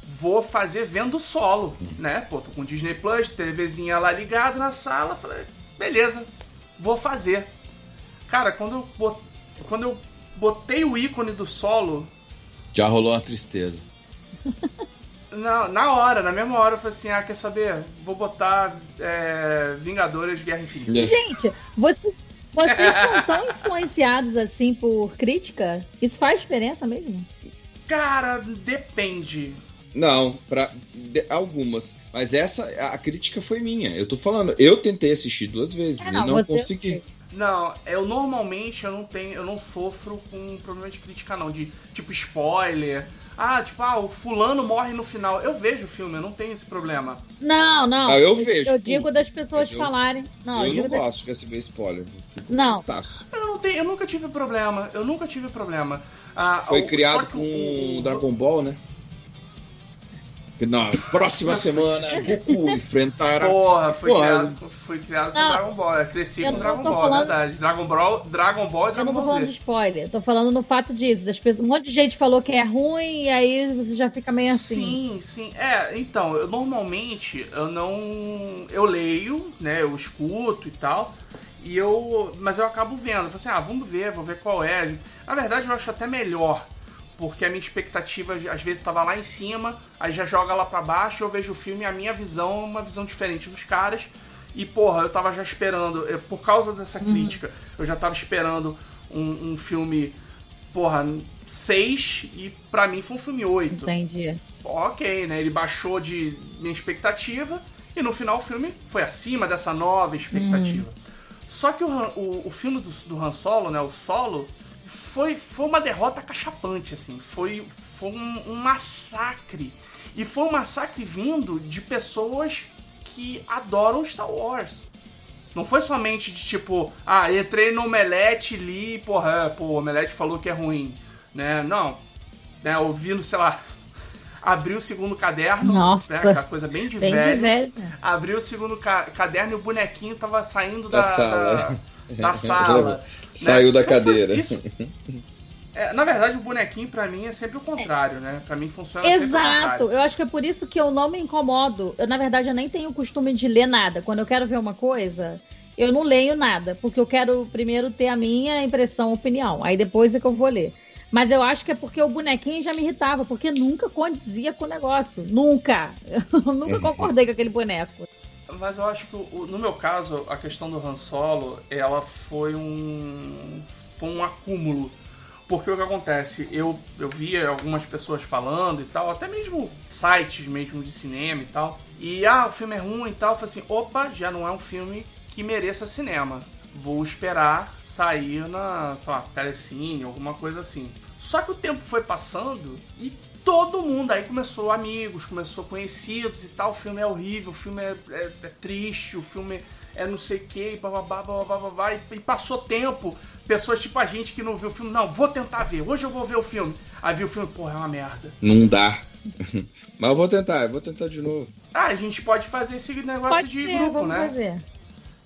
Vou fazer vendo solo, né? Pô, tô com Disney Plus, TVzinha lá ligada na sala. Falei, beleza, vou fazer. Cara, quando eu, bot... quando eu botei o ícone do solo, Já rolou uma tristeza. na, na hora, na mesma hora, eu falei assim: ah, quer saber? Vou botar é, Vingadores Guerra Infinita. Gente, você- vocês são tão influenciados assim por crítica? Isso faz diferença mesmo? Cara, depende. Não, para algumas. Mas essa, a crítica foi minha. Eu tô falando, eu tentei assistir duas vezes É, e não, não você- consegui. Não, eu normalmente eu não tenho, eu não sofro com problema de crítica não, de tipo spoiler. Ah, tipo, ah, o fulano morre no final. Eu vejo o filme, eu não tenho esse problema. Não, não. Ah, eu vejo, Eu digo das pessoas eu- falarem. Não, eu digo não das- gosto de receber spoiler. Não. Taço. Eu não tenho, eu nunca tive problema. Eu nunca tive problema. Ah, Foi criado com o- o Dragon Ball, né? Na próxima semana, Goku enfrentará. Porra, foi Porra. criado, foi criado com. Dragon Ball. Eu cresci Eu com Dragon Ball, é falando- verdade. Dragon Ball, Dragon Ball e Eu Dragon não tô Ball falando Z. de spoiler, eu tô falando no fato disso. Das pessoas, um monte de gente falou que é ruim e aí você já fica meio assim. Sim, sim. É, então, eu normalmente eu não. Eu leio, né? Eu escuto e tal. E eu. Mas eu acabo vendo. Eu falo assim, ah, vamos ver, vou ver qual é. Na verdade, eu acho até melhor. Porque a minha expectativa às vezes estava lá em cima, aí já joga lá pra baixo, eu vejo o filme e a minha visão é uma visão diferente dos caras. E porra, eu tava já esperando, por causa dessa crítica, eu já tava esperando um, um filme, porra, 6 e pra mim foi um filme 8 Entendi. ok, né? Ele baixou de minha expectativa e no final o filme foi acima dessa nova expectativa. Só que o, o, o filme do, do Han Solo, né? O Solo, foi, foi uma derrota cachapante, assim. Foi, foi um, um massacre. E foi um massacre vindo de pessoas que adoram Star Wars. Não foi somente de tipo, ah, entrei no Omelete e li, porra, pô, o Omelete falou que é ruim, né? Não. Né, ouvindo, sei lá, abriu o segundo caderno, Nossa. né, aquela coisa bem de Bem velho. de velho. Abriu o segundo ca- caderno e o bonequinho tava saindo Da da, sala. da, da sala. Saiu da Então, cadeira. isso. É, na verdade, o bonequinho pra mim é sempre o contrário, né? Pra mim funciona sempre o Exato. contrário. Eu acho que é por isso que eu não me incomodo. Eu, na verdade, eu nem tenho o costume de ler nada. Quando eu quero ver uma coisa, eu não leio nada, porque eu quero primeiro ter a minha impressão, opinião. Aí depois é que eu vou ler. Mas eu acho que é porque o bonequinho já me irritava, porque nunca condizia com o negócio. Nunca. Eu nunca concordei com aquele boneco. Mas eu acho que, no meu caso, a questão do Han Solo, ela foi um, foi um acúmulo. Porque o que acontece, eu, eu via algumas pessoas falando e tal, até mesmo sites mesmo de cinema e tal. E, ah, o filme é ruim e tal. Eu falei assim, opa, já não é um filme que mereça cinema. Vou esperar sair na, sei lá, telecine, alguma coisa assim. Só que o tempo foi passando e todo mundo aí começou amigos, começou conhecidos e tal. O filme é horrível, o filme é, é- é triste, o filme é não sei o que, e bababá, bababá, babá, e, e passou tempo. Pessoas tipo a gente que não viu o filme, não, vou tentar ver, hoje eu vou ver o filme. Aí viu o filme, porra, é uma merda. Não dá. Mas eu vou tentar, eu vou tentar de novo. Ah, a gente pode fazer esse negócio Pode de ser, grupo, né? fazer.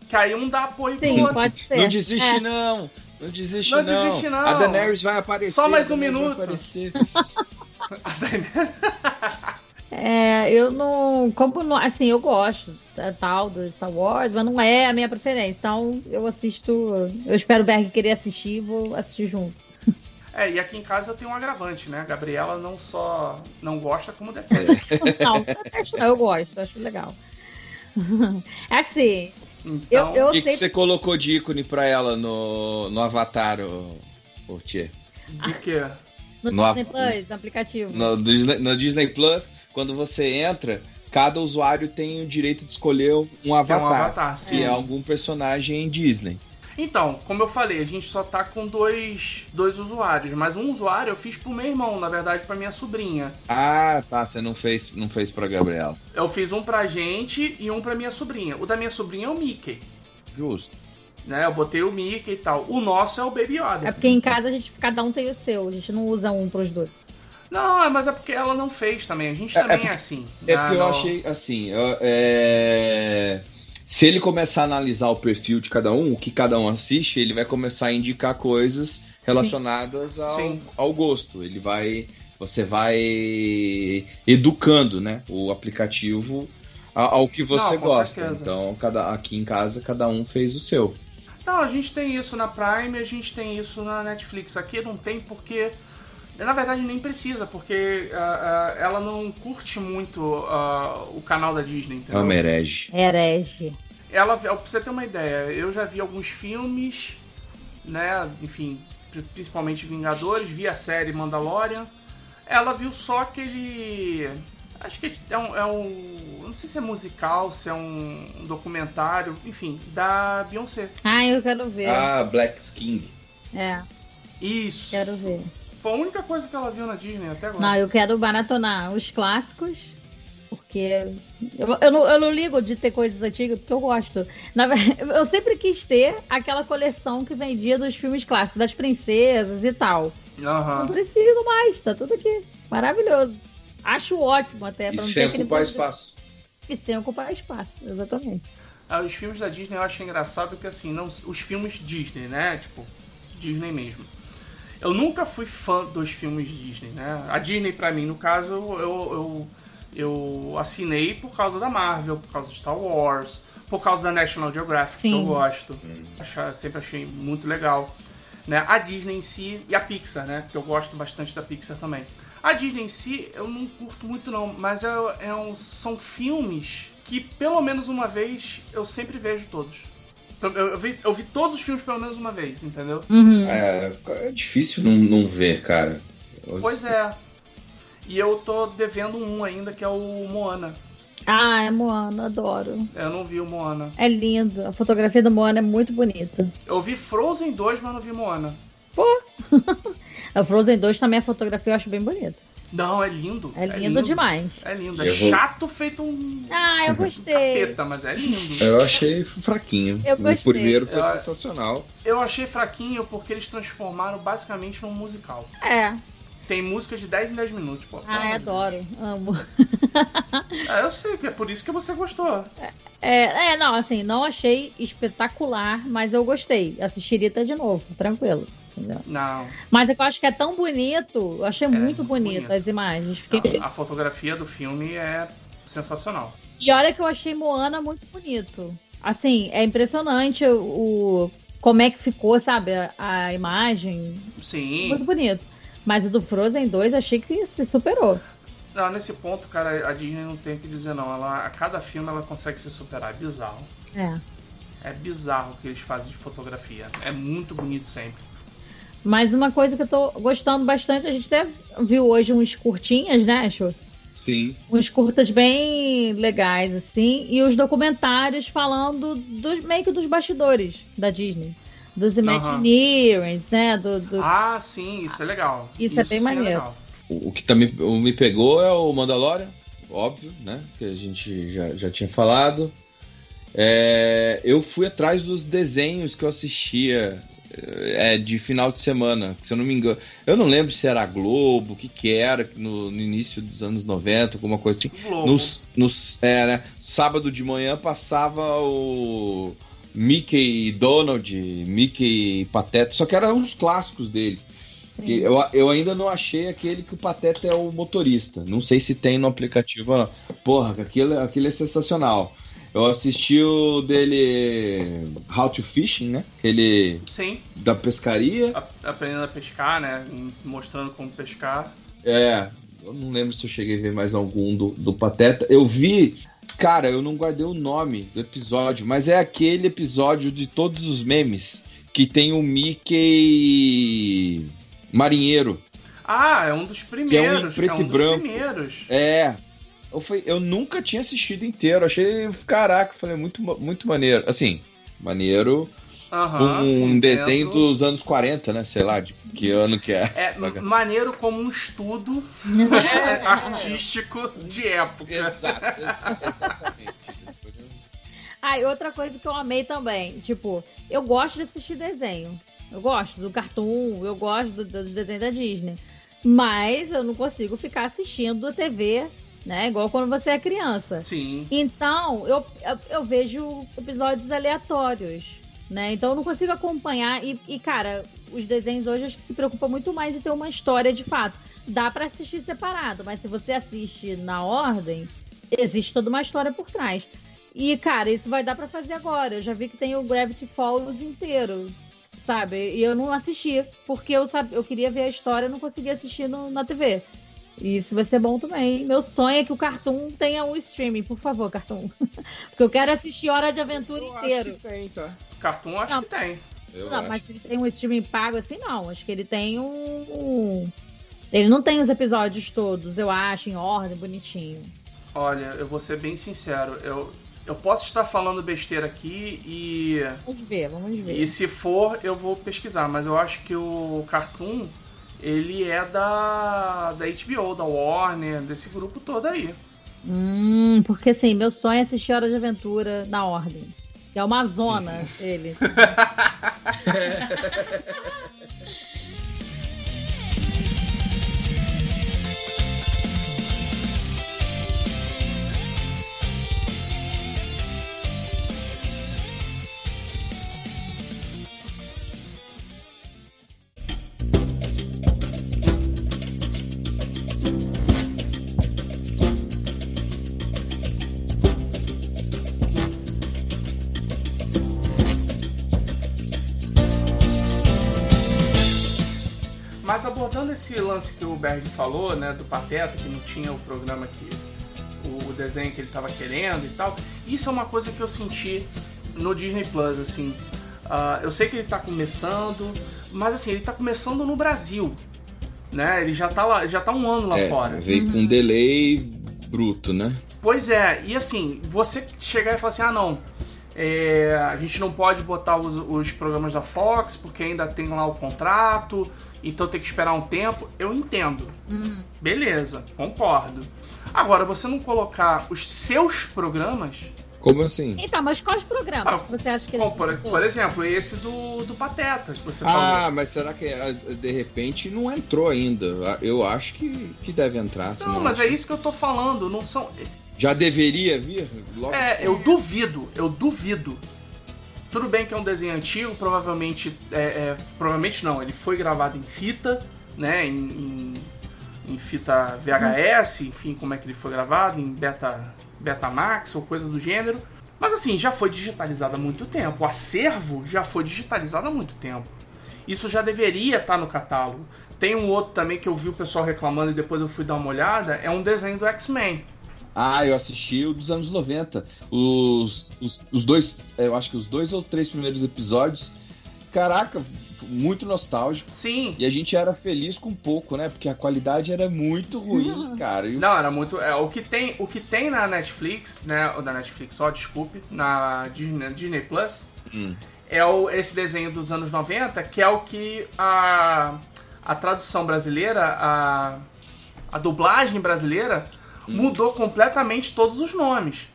Que aí um dá apoio pro Sim, outro. pode ser. Não desiste, É. não. Não desiste, Não não. desiste, não. A Daenerys vai aparecer. Só mais um minuto. A Daenerys- É, eu não. Como não, assim, eu gosto da tal do Star Wars, mas não é a minha preferência. Então eu assisto. Eu espero o Berg querer assistir e vou assistir junto. É, e aqui em casa eu tenho um agravante, né? A Gabriela não só não gosta, como detesta. Não, não detesto, não, eu gosto, acho legal. É assim, Então, eu, O que, eu que você colocou de ícone pra ela no, no Avatar, ô, ô Tchê? do que? No, no Disney Plus, no aplicativo. No Disney, no Disney Plus, quando você entra, cada usuário tem o direito de escolher um Que é um avatar. avatar, sim. Se é algum personagem Disney. Então, como eu falei, a gente só tá com dois, dois usuários, mas um usuário eu fiz pro meu irmão, na verdade, pra minha sobrinha. Ah, tá. Você não fez, não fez pra Gabriela. Eu fiz um pra gente e um pra minha sobrinha. O da minha sobrinha é o Mickey, Justo. Né? Eu botei o Mickey e tal. O nosso é o Baby Yoda. É porque em casa a gente, cada um tem o seu, a gente não usa um pros dois. Não, é, mas é porque ela não fez também. A gente É, também é é, porque- assim. É Ah, porque eu não. achei assim. eu- é, Se ele começar a analisar o perfil de cada um, o que cada um assiste, ele vai começar a indicar coisas relacionadas ao, Sim. ao gosto. Ele vai. Você vai educando, né? O aplicativo ao que você Não, gosta. certeza. Então, cada, aqui em casa, cada um fez o seu. Não, a gente tem isso na Prime, a gente tem isso na Netflix. Aqui não tem porque. Na verdade, nem precisa, porque ah, ah, ela não curte muito ah, o canal da Disney, É uma herege. Herege. Ela, pra você ter uma ideia, eu já vi alguns filmes, né? Enfim, pri- principalmente Vingadores, vi a série Mandalorian. Ela viu só aquele. Acho que é um. É um não sei se é musical, se é um documentário, enfim, da Beyoncé. Ah, eu quero ver. Ah, Black King. É, Isso. quero ver. Foi a única coisa que ela viu na Disney até agora. Não, eu quero maratonar os clássicos, porque eu, eu, não, eu não ligo de ter coisas antigas, porque eu gosto. Na eu sempre quis ter aquela coleção que vendia dos filmes clássicos, das princesas e tal. Não Aham. preciso mais, tá tudo aqui. Maravilhoso. Acho ótimo até, E pra não sem ter aquele ocupar espaço. E sem ocupar espaço, exatamente. Ah, os filmes da Disney eu acho engraçado que assim, não, os filmes Disney, né? Tipo, Disney mesmo. Eu nunca fui fã dos filmes Disney, né? A Disney, pra mim, no caso, eu, eu, eu assinei por causa da Marvel, por causa de Star Wars, Por causa da National Geographic, que Sim. eu gosto. Acha- sempre achei muito legal. Né? A Disney em si e a Pixar, né? Que eu gosto bastante da Pixar também. A Disney em si eu não curto muito não, mas é, é um- são filmes que pelo menos uma vez eu sempre vejo todos. Eu, eu vi, eu vi todos os filmes pelo menos uma vez, entendeu? Uhum. É, é difícil não, não ver, cara. Pois é. E eu tô devendo um ainda, que é o Moana. Ah, é Moana, adoro. Eu não vi o Moana. É lindo. A fotografia da Moana é muito bonita. Eu vi Frozen 2, mas não vi Moana. Pô! a Frozen 2 também a fotografia eu acho bem bonita. Não, é lindo. É lindo demais. É lindo. É Eu vou- chato feito um Ah, eu gostei. capeta, mas é lindo. Eu achei fraquinho. Eu gostei. O primeiro foi Eu- sensacional. Eu achei fraquinho porque eles transformaram basicamente num musical. É. Tem música de 10 em 10 minutos, pô. Ah, eu Deus. adoro. Amo. É, eu sei que é por isso que você gostou. É, é, não, assim, não achei espetacular, mas eu gostei. Assistiria até de novo, tranquilo. Entendeu? Não. Mas é que eu acho que é tão bonito, eu achei muito muito bonito, bonito. as imagens. Fiquei- A, a fotografia do filme é sensacional. E olha que eu achei Moana muito bonito. Assim, é impressionante o, o- como é que ficou, sabe, a, a imagem. Sim. Muito bonito. Mas o do Frozen 2 achei que se superou. Não, nesse ponto, cara, a Disney não tem o que dizer, não. Ela, a cada filme ela consegue se superar. É bizarro. É. É bizarro o que eles fazem de fotografia. É muito bonito sempre. Mas uma coisa que eu tô gostando bastante, a gente até viu hoje uns curtinhas, né, Chu? Sim. Uns curtas bem legais, assim, e os documentários falando dos, meio que dos bastidores da Disney. Dos Imagineers, né? Do, do- Ah, sim, isso é legal. Isso é bem sim maneiro. legal. O, que também o me pegou é o Mandalorian, óbvio, né? Que a gente já, já tinha falado. É, eu fui atrás dos desenhos que eu assistia é, de final de semana, se eu não me engano. Eu não lembro se era a Globo, o que que era, no, no início dos anos 90, alguma coisa assim. Globo. Nos, nos, é, né? Sábado de manhã passava o Mickey e Donald, Mickey e Pateta, só que eram uns clássicos deles. Que eu, eu ainda não achei aquele que o Pateta é o motorista. Não sei se tem no aplicativo. ou não. Porra, aquilo, aquilo é sensacional. Eu assisti o dele How to Fishing, né? Aquele Sim, da pescaria. a- aprendendo a pescar, né? Mostrando como pescar. É, eu não lembro se eu cheguei a ver mais algum do, do Pateta. Eu vi, cara, eu não guardei o nome do episódio, mas é aquele episódio de todos os memes que tem o Mickey marinheiro. Ah, é um dos primeiros. preto é um e dos branco. primeiros. É. Eu, fui, eu nunca tinha assistido inteiro. Achei, caraca, falei, muito, muito maneiro. Assim, maneiro. Aham, um sim, desenho entendo. dos anos 40, né? Sei lá, de que ano que é. É maneiro como um estudo artístico de época. Exato, exa- exatamente. Ah, e outra coisa que eu amei também, tipo, eu gosto de assistir desenho. Eu gosto do cartoon, eu gosto do, do desenho da Disney. Mas eu não consigo ficar assistindo a TV, né? Igual quando você é criança. Sim. Então, eu, eu, eu vejo episódios aleatórios, né? Então eu não consigo acompanhar. E, e, cara, os desenhos hoje acho que se preocupam muito mais em ter uma história de fato. Dá pra assistir separado, mas se você assiste na ordem, existe toda uma história por trás. E, cara, isso vai dar pra fazer agora. Eu já vi que tem o Gravity Falls inteiro, sabe? E eu não assisti, porque eu, sabe, eu queria ver a história e não conseguia assistir no- na TV. E isso vai ser bom também. Meu sonho é que o Cartoon tenha um streaming, por favor, Cartoon. Porque eu quero assistir Hora de Aventura inteiro. tem, tá? Cartoon acho Não. que tem. Eu Não, acho. mas ele tem um streaming pago assim, não. Acho que ele tem um. um- Ele não tem os episódios todos, eu acho, em ordem, bonitinho. Olha, eu vou ser bem sincero. Eu, eu posso estar falando besteira aqui e. Vamos ver, vamos ver. E se for, eu vou pesquisar, mas eu acho que o Cartoon, ele é da, da HBO, da Warner, desse grupo todo aí. Hum, porque assim, meu sonho é assistir Hora de Aventura na ordem. Que é uma zona, ele. esse lance que o Berg falou, né, do Pateta, que não tinha o programa que. o, o desenho que ele tava querendo e tal, isso é uma coisa que eu senti no Disney Plus, assim. Ah, eu sei que ele tá começando, mas assim, ele tá começando no Brasil. Né? Ele já tá lá, já tá um ano lá É, fora. veio com um delay bruto, né? Pois é, e assim, você chegar e falar assim, ah não, é, a gente não pode botar os, os programas da Fox porque ainda tem lá o contrato, então tem que esperar um tempo, eu entendo. Beleza, concordo. Agora, você não colocar os seus programas, Como assim? Então, mas quais programas Ah, você acha que ele como, por, por exemplo, esse do, do Pateta, que você Ah, falou. mas será que as- de repente não entrou ainda? Eu acho que, que deve entrar. Não, mas é isso que eu tô falando, não são... Já deveria vir? Logo É, eu duvido, eu duvido. Tudo bem que é um desenho antigo, provavelmente. É, é, provavelmente não, ele foi gravado em fita, né? Em, em, em fita VHS, enfim, como é que ele foi gravado, em beta, Betamax ou coisa do gênero. Mas assim, já foi digitalizado há muito tempo. O acervo já foi digitalizado há muito tempo. Isso já deveria estar no catálogo. Tem um outro também que eu vi o pessoal reclamando e depois eu fui dar uma olhada, é um desenho do X-Men. Ah, eu assisti o dos anos 90. Os, os, os dois, eu acho que os dois ou três primeiros episódios. Caraca, muito nostálgico. Sim, E a gente era feliz com pouco, né? Porque a qualidade era muito ruim, cara. E o- Não, era muito. É, o, que tem, o que tem na Netflix, né? Ou da Netflix, só desculpe, na Disney, Disney Plus, Hum. é o, esse desenho dos anos 90, que é o que a, a tradução brasileira, a, a dublagem brasileira, mudou completamente todos os nomes.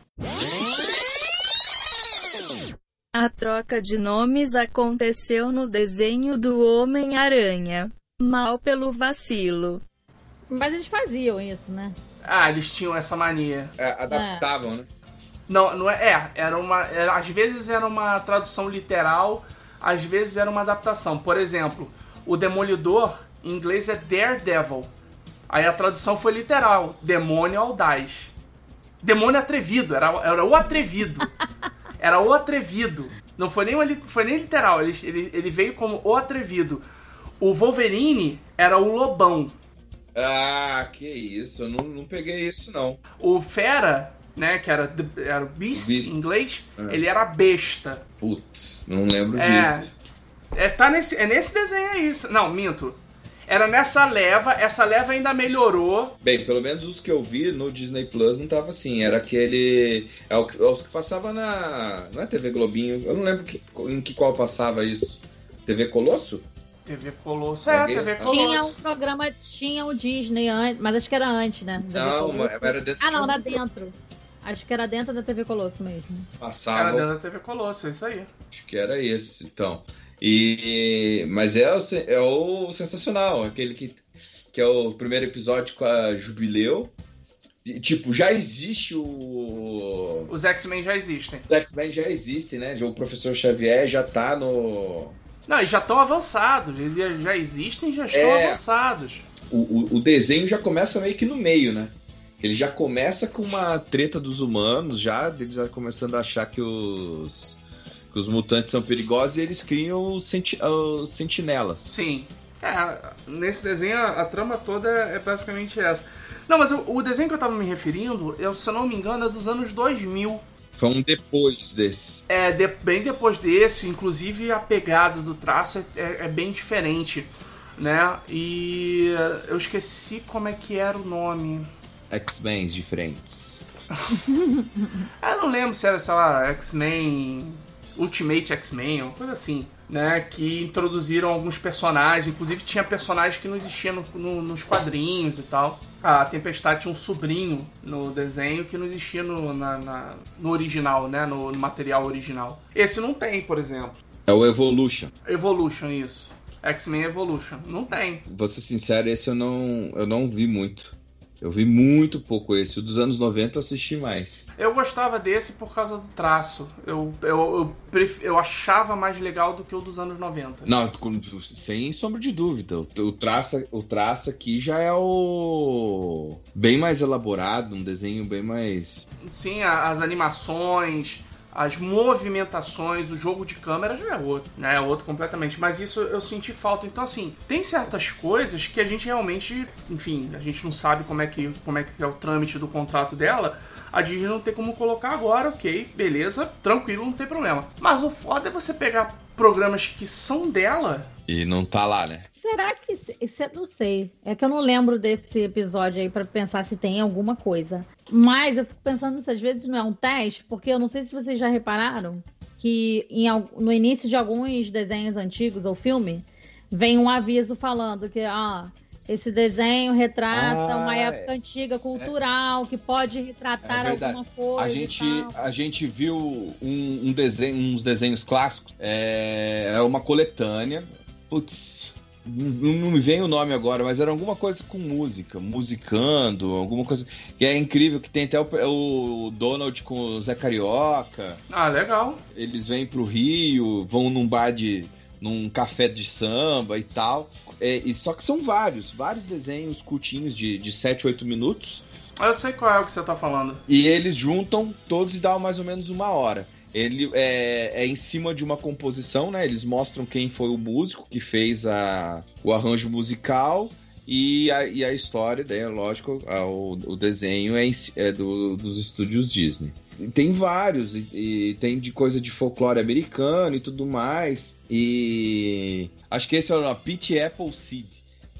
A troca de nomes aconteceu no desenho do Homem-Aranha. Mal pelo vacilo. Mas eles faziam isso, né? Ah, eles tinham essa mania. É, adaptavam, né? Não, não é. É, era uma. Era, às vezes era uma tradução literal, às vezes era uma adaptação. Por exemplo, o Demolidor em inglês é Daredevil. Aí a tradução foi literal: Demônio audaz. Demônio atrevido, era, era o atrevido. Era o atrevido. Não foi nem, uma foi nem literal, ele, ele, ele veio como o atrevido. O Wolverine era o lobão. Ah, que isso. Eu não, não peguei isso, não. O Fera, né, que era, era o Beast, Beast. em inglês, É. ele era a besta. Putz, não lembro É. disso. É, tá nesse, é nesse desenho aí. isso. Não, minto. Era nessa leva, essa leva ainda melhorou. Bem, pelo menos os que eu vi no Disney Plus não tava assim. Era aquele. É, o que- é os que passava na. Não é TV Globinho. Eu não lembro que- em que qual passava isso. TV Colosso? TV Colosso. É, TV Tinha um Colosso. programa, tinha o Disney antes, mas acho que era antes, né? Da TV Não, Colosso. era dentro Ah, não, era dentro. Acho que era dentro da TV Colosso mesmo. Era Passava. dentro da TV Colosso, é isso aí. Acho que era esse, então. E mas é o, é o sensacional, aquele que, que é o primeiro episódio com a Jubileu. E, tipo, já existe o. Os X-Men já existem. Os X-Men já existem, né? O professor Xavier já tá no. Não, e já estão avançados. Eles já- já existem, já estão É. avançados. O, o, o desenho já começa meio que no meio, né? Ele já começa com uma treta dos humanos, já, eles já começando a achar que os, que os mutantes são perigosos e eles criam os, senti os sentinelas. Sim. É, nesse desenho a, a trama toda é basicamente essa. Não, mas o, o desenho que eu tava me referindo, eu, se eu não me engano, é dos anos 2000. Foi um depois desse. É, de- bem depois desse, inclusive a pegada do traço é, é- é bem diferente, né? E eu esqueci como é que era o nome. X-Men diferentes. Ah, eu não lembro se era, sei lá, X-Men, Ultimate X-Men, uma coisa assim, né? Que introduziram alguns personagens, inclusive tinha personagens que não existiam no- no- nos quadrinhos e tal. A Tempestade tinha um sobrinho no desenho que não existia no, na- na- no original, né? No, no material original. Esse não tem, por exemplo. É o Evolution. Evolution, isso. X-Men Evolution. Não tem. Vou ser sincero, esse eu não, eu não vi muito. Eu vi muito pouco esse. O dos anos 90 eu assisti mais. Eu gostava desse por causa do traço. Eu, eu, eu, pref- eu achava mais legal do que o dos anos 90. Não, sem sombra de dúvida. O, traço, o traço aqui já é o. bem mais elaborado, um desenho bem mais. Sim, as animações, as movimentações, o jogo de câmera já é outro, né? É outro completamente. Mas isso eu senti falta. Então, assim, tem certas coisas que a gente realmente, enfim, a gente não sabe como é que, como é, que é o trâmite do contrato dela. A Disney não tem como colocar agora, ok, beleza, tranquilo, não tem problema. Mas o foda é você pegar programas que são dela. E não tá lá, né? Será que. Isso eu não sei. É que eu não lembro desse episódio aí pra pensar se tem alguma coisa. Mas eu fico pensando se às vezes não é um teste, porque eu não sei se vocês já repararam que em, no início de alguns desenhos antigos ou filme, vem um aviso falando que, ah, esse desenho retrata Ah, uma época antiga cultural, que pode retratar É alguma coisa. A gente, a gente viu um, um desenho, uns desenhos clássicos. É, é uma coletânea. Putz, não, me vem o nome agora, mas era alguma coisa com música, musicando, alguma coisa. E é incrível que tem até o, o Donald com o Zé Carioca. Ah, legal. Eles vêm pro Rio, vão num bar de. num café de samba e tal. É, e só que são vários, vários desenhos curtinhos de, de 7, 8 minutos. Eu sei qual é o que você tá falando. E eles juntam todos e dá mais ou menos uma hora. Ele é, é em cima de uma composição, né? Eles mostram quem foi o músico que fez a, o arranjo musical e a, e a história, daí, é lógico, a- o, o desenho é, em é do- dos estúdios Disney. Tem vários, e, e tem de coisa de folclore americano e tudo mais. E acho que esse é o nome, Apple Seed,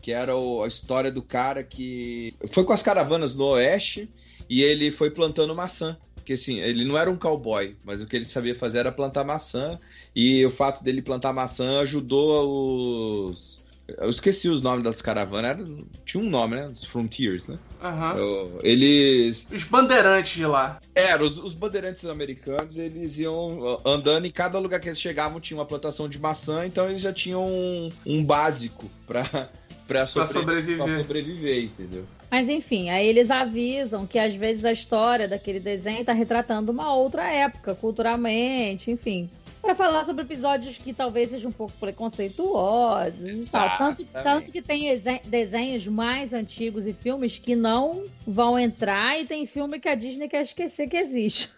que era o- a história do cara que foi com as caravanas no Oeste e ele foi plantando maçã. Porque assim, ele não era um cowboy, mas o que ele sabia fazer era plantar maçã. E o fato dele plantar maçã ajudou os. Eu esqueci os nomes das caravanas. Era... Tinha um nome, né? Os Frontiers, né? Aham. Eu- Eles. Os bandeirantes de lá. Eram, os, os bandeirantes americanos, eles iam andando e cada lugar que eles chegavam tinha uma plantação de maçã, então eles já tinham um, um básico pra, pra, sobre- sobreviver. pra sobreviver, entendeu? Mas enfim, aí eles avisam que às vezes a história daquele desenho tá retratando uma outra época, culturalmente, enfim. Pra falar sobre episódios que talvez sejam um pouco preconceituosos e tal. Tanto, tanto que tem desenhos mais antigos e filmes que não vão entrar, e tem filme que a Disney quer esquecer que existe.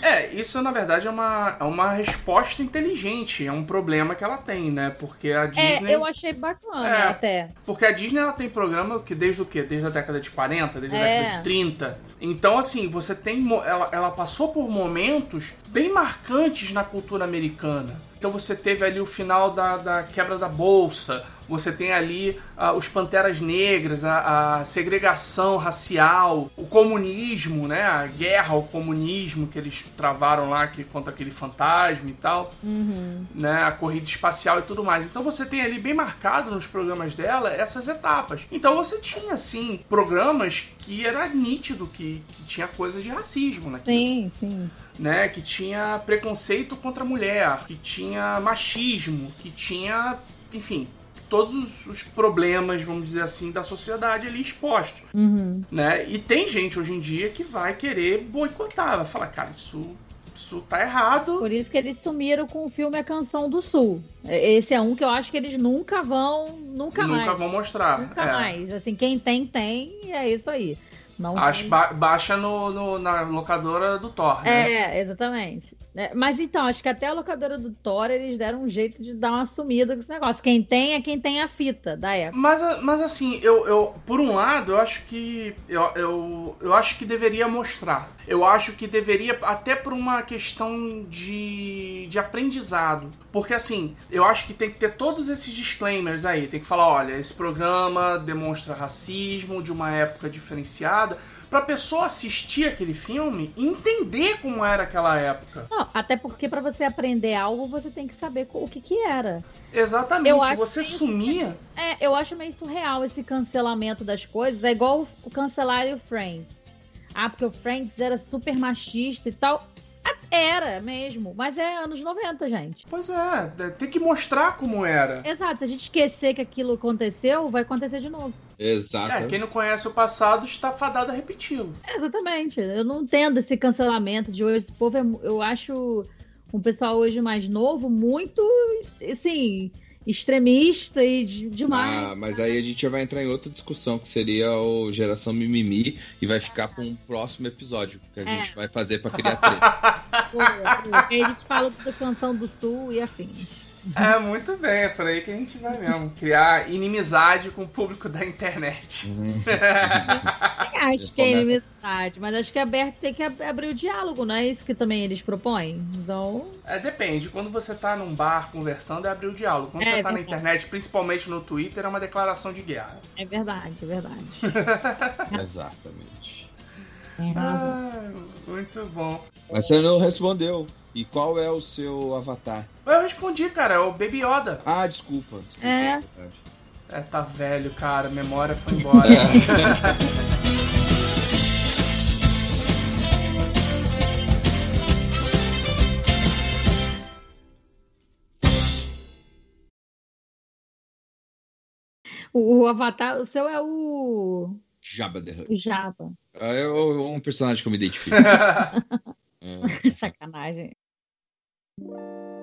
É, isso na verdade é uma, é uma resposta inteligente, é um problema que ela tem, né? Porque a Disney. É, eu achei bacana É. até. Porque a Disney ela tem programa que desde o quê? Desde a década de 40, desde a É. década de 30. Então, assim, você tem. Ela, ela passou por momentos bem marcantes na cultura americana. Então você teve ali o final da, da quebra da bolsa, você tem ali ah, os Panteras Negras, a, a segregação racial, o comunismo, né? A guerra ao comunismo que eles travaram lá que, contra aquele fantasma e tal Uhum. né, a corrida espacial e tudo mais. Então você tem ali bem marcado nos programas dela essas etapas. Então você tinha, assim, programas que era nítido que, que tinha coisas de racismo naquilo, Sim, sim. Né? Que tinha preconceito contra a mulher, que tinha machismo, que tinha, enfim, todos os, os problemas, vamos dizer assim, da sociedade ali expostos, Uhum. né? E tem gente hoje em dia que vai querer boicotar, vai falar, cara, isso, isso tá errado. Por isso que eles sumiram com o filme A Canção do Sul. Esse é um que eu acho que eles nunca vão, nunca, Nunca mais. vão mostrar. Nunca é. mais. Assim, quem tem, tem, e é isso aí. Não As ba- baixa no, no- na locadora do Thor, né? É, exatamente. É, mas então, acho que até a locadora do Thor, eles deram um jeito de dar uma sumida com esse negócio. Quem tem é quem tem a fita da época. Mas, mas assim, eu, eu, por um lado, eu acho que. Eu, eu, eu acho que deveria mostrar. Eu acho que deveria, até por uma questão de, de aprendizado. Porque assim, eu acho que tem que ter todos esses disclaimers aí. Tem que falar, olha, esse programa demonstra racismo de uma época diferenciada. Pra pessoa assistir aquele filme e entender como era aquela época. Não, até porque para você aprender algo, você tem que saber o que que era. Exatamente. Eu acho Você que sumia. É, eu acho meio surreal esse cancelamento das coisas. É igual o cancelar o Friends. Ah, porque o Friends era super machista e tal. Era mesmo, mas é anos 90, gente. Pois é, tem que mostrar como era. Exato, a gente esquecer que aquilo aconteceu, vai acontecer de novo. Exato. É, quem não conhece o passado está fadado a repeti-lo. Exatamente. Eu não entendo esse cancelamento de hoje. Esse povo é, eu acho um pessoal hoje mais novo muito, assim, extremista e de- demais. Ah, mas aí a gente vai entrar em outra discussão, que seria o Geração Mimimi, e vai ficar para um próximo episódio, que a É. gente vai fazer para criar treta. Aí a gente fala da canção do Sul e afins. É, muito bem, é por aí que a gente vai mesmo. Criar inimizade com o público da internet. Acho que é inimizade, mas acho que é aberto tem que ab- abrir o diálogo, não é isso que também eles propõem? Então, É, depende. Quando você tá num bar conversando, é abrir o diálogo. Quando É, você tá na verdade. internet, principalmente no Twitter, é uma declaração de guerra. é verdade, é verdade. Exatamente. Ah, muito bom. Mas você não respondeu. E qual é o seu avatar? Eu respondi, cara, é o Baby Yoda. Ah, desculpa. desculpa É. verdade. É, tá velho, cara, memória foi embora. O, o Avatar, o seu é o, Jabba the Hutt. o Jabba. É o- um personagem que eu me identifico. É. Sacanagem. Música